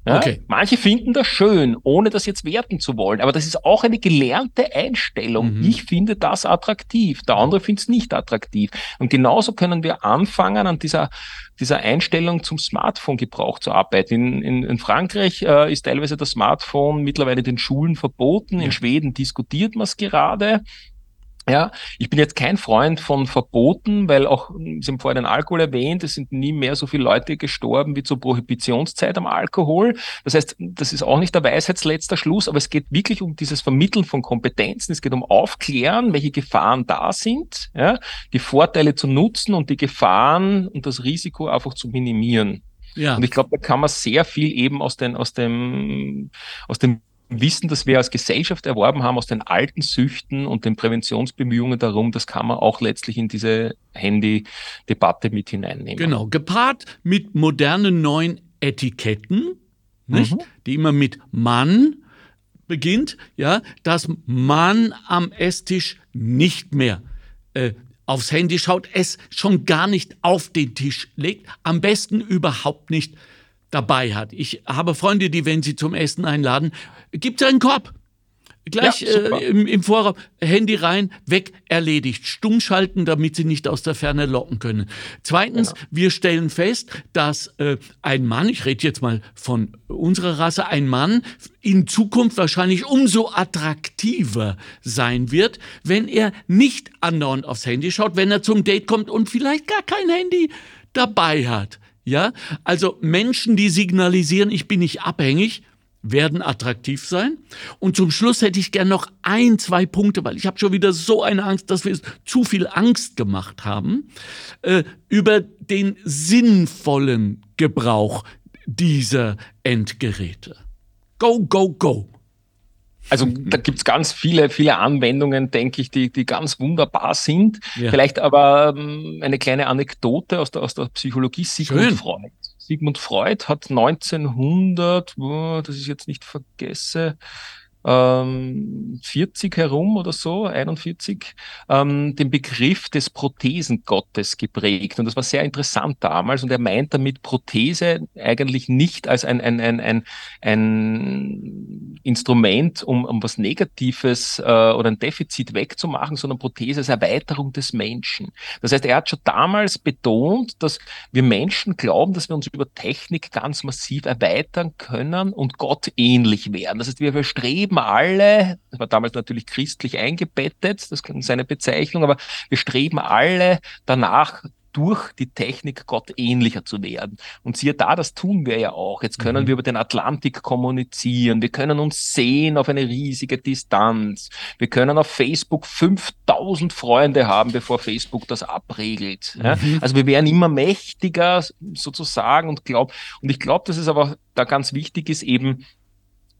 Ja? Okay. Manche finden das schön, ohne das jetzt werten zu wollen. Aber das ist auch eine gelernte Einstellung. Mhm. Ich finde das attraktiv. Der andere findet es nicht attraktiv. Und genauso können wir anfangen, an dieser, dieser Einstellung zum Smartphone-Gebrauch zu arbeiten. In, in, in Frankreich äh, ist teilweise das Smartphone mittlerweile den Schulen verboten. In Schweden diskutiert man es gerade. Ja, ich bin jetzt kein Freund von Verboten, weil auch, Sie haben vorhin den Alkohol erwähnt, es sind nie mehr so viele Leute gestorben wie zur Prohibitionszeit am Alkohol. Das heißt, das ist auch nicht der Weisheitsletzter Schluss, aber es geht wirklich um dieses Vermitteln von Kompetenzen. Es geht um Aufklären, welche Gefahren da sind, ja, die Vorteile zu nutzen und die Gefahren und das Risiko einfach zu minimieren. Ja. Und ich glaube, da kann man sehr viel eben aus den, aus dem, aus dem Wissen, das wir als Gesellschaft erworben haben aus den alten Süchten und den Präventionsbemühungen darum, das kann man auch letztlich in diese Handy-Debatte mit hineinnehmen. Genau, gepaart mit modernen neuen Etiketten, nicht? Mhm. die immer mit Mann beginnt, ja, dass man am Esstisch nicht mehr äh, aufs Handy schaut, es schon gar nicht auf den Tisch legt, am besten überhaupt nicht dabei hat. Ich habe Freunde, die, wenn sie zum Essen einladen, gibt es einen Korb. Gleich ja, äh, im, im Vorraum, Handy rein, weg, erledigt. Stumm schalten, damit sie nicht aus der Ferne locken können. Zweitens, genau. wir stellen fest, dass äh, ein Mann, ich rede jetzt mal von unserer Rasse, ein Mann in Zukunft wahrscheinlich umso attraktiver sein wird, wenn er nicht andauernd aufs Handy schaut, wenn er zum Date kommt und vielleicht gar kein Handy dabei hat. Ja, also Menschen, die signalisieren, ich bin nicht abhängig, werden attraktiv sein. Und zum Schluss hätte ich gern noch ein, zwei Punkte, weil ich habe schon wieder so eine Angst, dass wir zu viel Angst gemacht haben, äh, über den sinnvollen Gebrauch dieser Endgeräte. Go, go, go. Also da gibt's ganz viele, viele Anwendungen, denke ich, die, die ganz wunderbar sind. Ja. Vielleicht aber ähm, eine kleine Anekdote aus der, aus der Psychologie. Sigmund Schön. Freud. Sigmund Freud hat 1900, oh, das ich jetzt nicht vergesse, ähm, 40 herum oder so, 41, ähm, den Begriff des Prothesengottes geprägt. Und das war sehr interessant damals. Und er meint damit Prothese eigentlich nicht als ein, ein, ein, ein, ein Instrument, um, um was Negatives äh, oder ein Defizit wegzumachen, sondern Prothese als Erweiterung des Menschen. Das heißt, er hat schon damals betont, dass wir Menschen glauben, dass wir uns über Technik ganz massiv erweitern können und Gott ähnlich werden. Das heißt, wir streben streben alle, das war damals natürlich christlich eingebettet, das ist seine Bezeichnung, aber wir streben alle danach, durch die Technik Gott ähnlicher zu werden. Und siehe da, das tun wir ja auch. Jetzt können mhm. wir über den Atlantik kommunizieren. Wir können uns sehen auf eine riesige Distanz. Wir können auf Facebook 5000 Freunde haben, bevor Facebook das abregelt. Mhm. Ja? Also wir werden immer mächtiger sozusagen und glaub, und ich glaube, dass es aber da ganz wichtig ist, eben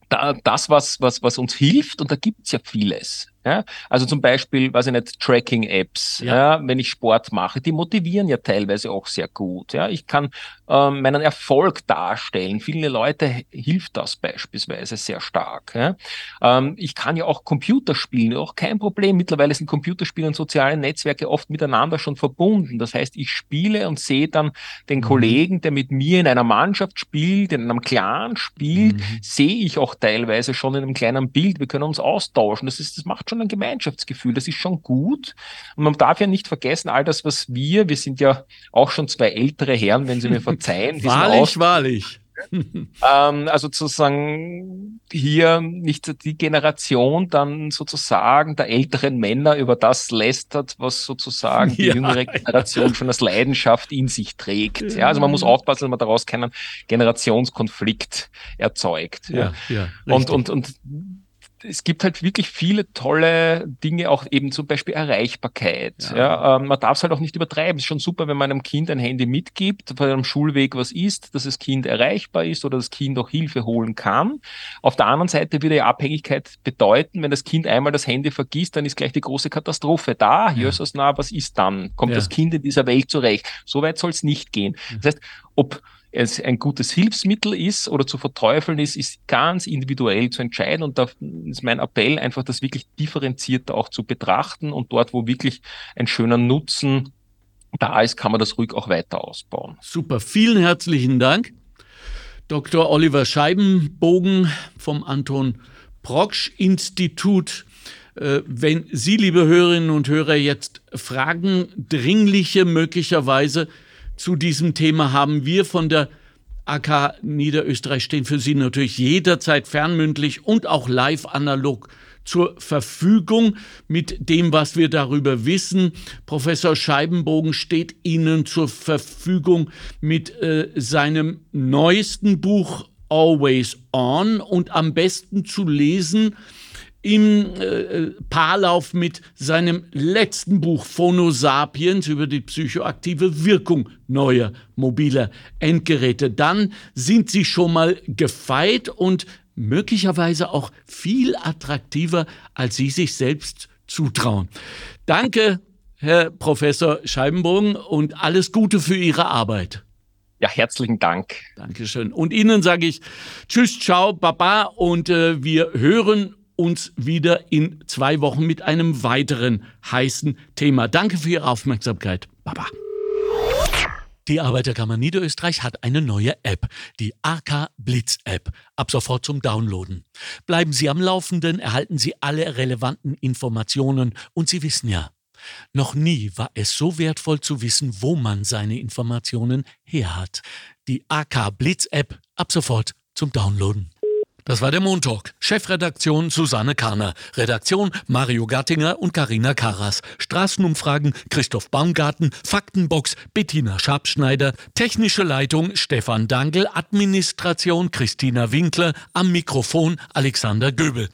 da, das, was, was, was uns hilft, und da gibt's ja vieles. Ja? Also zum Beispiel, weiß ich nicht, Tracking-Apps, ja. ja. wenn ich Sport mache, die motivieren ja teilweise auch sehr gut. Ja? Ich kann ähm, meinen Erfolg darstellen. Viele Leute hilft das beispielsweise sehr stark. Ja? Ähm, ich kann ja auch Computer spielen, auch kein Problem. Mittlerweile sind Computerspiele und soziale Netzwerke oft miteinander schon verbunden. Das heißt, ich spiele und sehe dann den mhm. Kollegen, der mit mir in einer Mannschaft spielt, in einem Clan spielt, mhm. sehe ich auch teilweise schon in einem kleinen Bild. Wir können uns austauschen. Das ist, das macht schon ein Gemeinschaftsgefühl. Das ist schon gut. Und man darf ja nicht vergessen, all das, was wir, wir sind ja auch schon zwei ältere Herren, wenn Sie mir verzeihen. (laughs) wahrlich, wahrlich (laughs) ähm, also sozusagen hier nicht die Generation dann sozusagen der älteren Männer über das lästert, was sozusagen die (laughs) jüngere Generation schon als Leidenschaft in sich trägt. Ja, also man muss aufpassen, dass man daraus keinen Generationskonflikt erzeugt. Ja, ja, und, und, und es gibt halt wirklich viele tolle Dinge, auch eben zum Beispiel Erreichbarkeit. Ja. ja ähm, man darf es halt auch nicht übertreiben. Es ist schon super, wenn man einem Kind ein Handy mitgibt, bei einem Schulweg was ist, dass das Kind erreichbar ist oder das Kind auch Hilfe holen kann. Auf der anderen Seite würde ja Abhängigkeit bedeuten, wenn das Kind einmal das Handy vergisst, dann ist gleich die große Katastrophe da. Ja. Jesus, na, was ist dann? Kommt ja. das Kind in dieser Welt zurecht? So weit soll es nicht gehen. Das heißt, ob es ein gutes Hilfsmittel ist oder zu verteufeln ist, ist ganz individuell zu entscheiden. Und da ist mein Appell einfach, das wirklich differenzierter auch zu betrachten und dort, wo wirklich ein schöner Nutzen da ist, kann man das ruhig auch weiter ausbauen. Super, vielen herzlichen Dank. Dr. Oliver Scheibenbogen vom Anton Proksch Institut. Äh, wenn Sie, liebe Hörerinnen und Hörer, jetzt Fragen dringliche möglicherweise zu diesem Thema haben wir von der AK Niederösterreich stehen für Sie natürlich jederzeit fernmündlich und auch live analog zur Verfügung mit dem, was wir darüber wissen. Professor Scheibenbogen steht Ihnen zur Verfügung mit äh, seinem neuesten Buch Always On und am besten zu lesen im äh, Paarlauf mit seinem letzten Buch Phono Sapiens über die psychoaktive Wirkung neuer mobiler Endgeräte. Dann sind sie schon mal gefeit und möglicherweise auch viel attraktiver, als Sie sich selbst zutrauen. Danke, Herr Professor Scheibenbogen, und alles Gute für Ihre Arbeit. Ja, herzlichen Dank. Dankeschön. Und Ihnen sage ich Tschüss, ciao, Baba und äh, wir hören uns wieder in zwei Wochen mit einem weiteren heißen Thema. Danke für Ihre Aufmerksamkeit. Baba. Die Arbeiterkammer Niederösterreich hat eine neue App, die AK Blitz App, ab sofort zum Downloaden. Bleiben Sie am Laufenden, erhalten Sie alle relevanten Informationen und Sie wissen ja, noch nie war es so wertvoll zu wissen, wo man seine Informationen her hat. Die AK Blitz App ab sofort zum Downloaden. Das war der Montalk. Chefredaktion Susanne Karner. Redaktion Mario Gattinger und Karina Karas. Straßenumfragen Christoph Baumgarten. Faktenbox Bettina Schabschneider. Technische Leitung Stefan Dangel. Administration Christina Winkler. Am Mikrofon Alexander Göbel.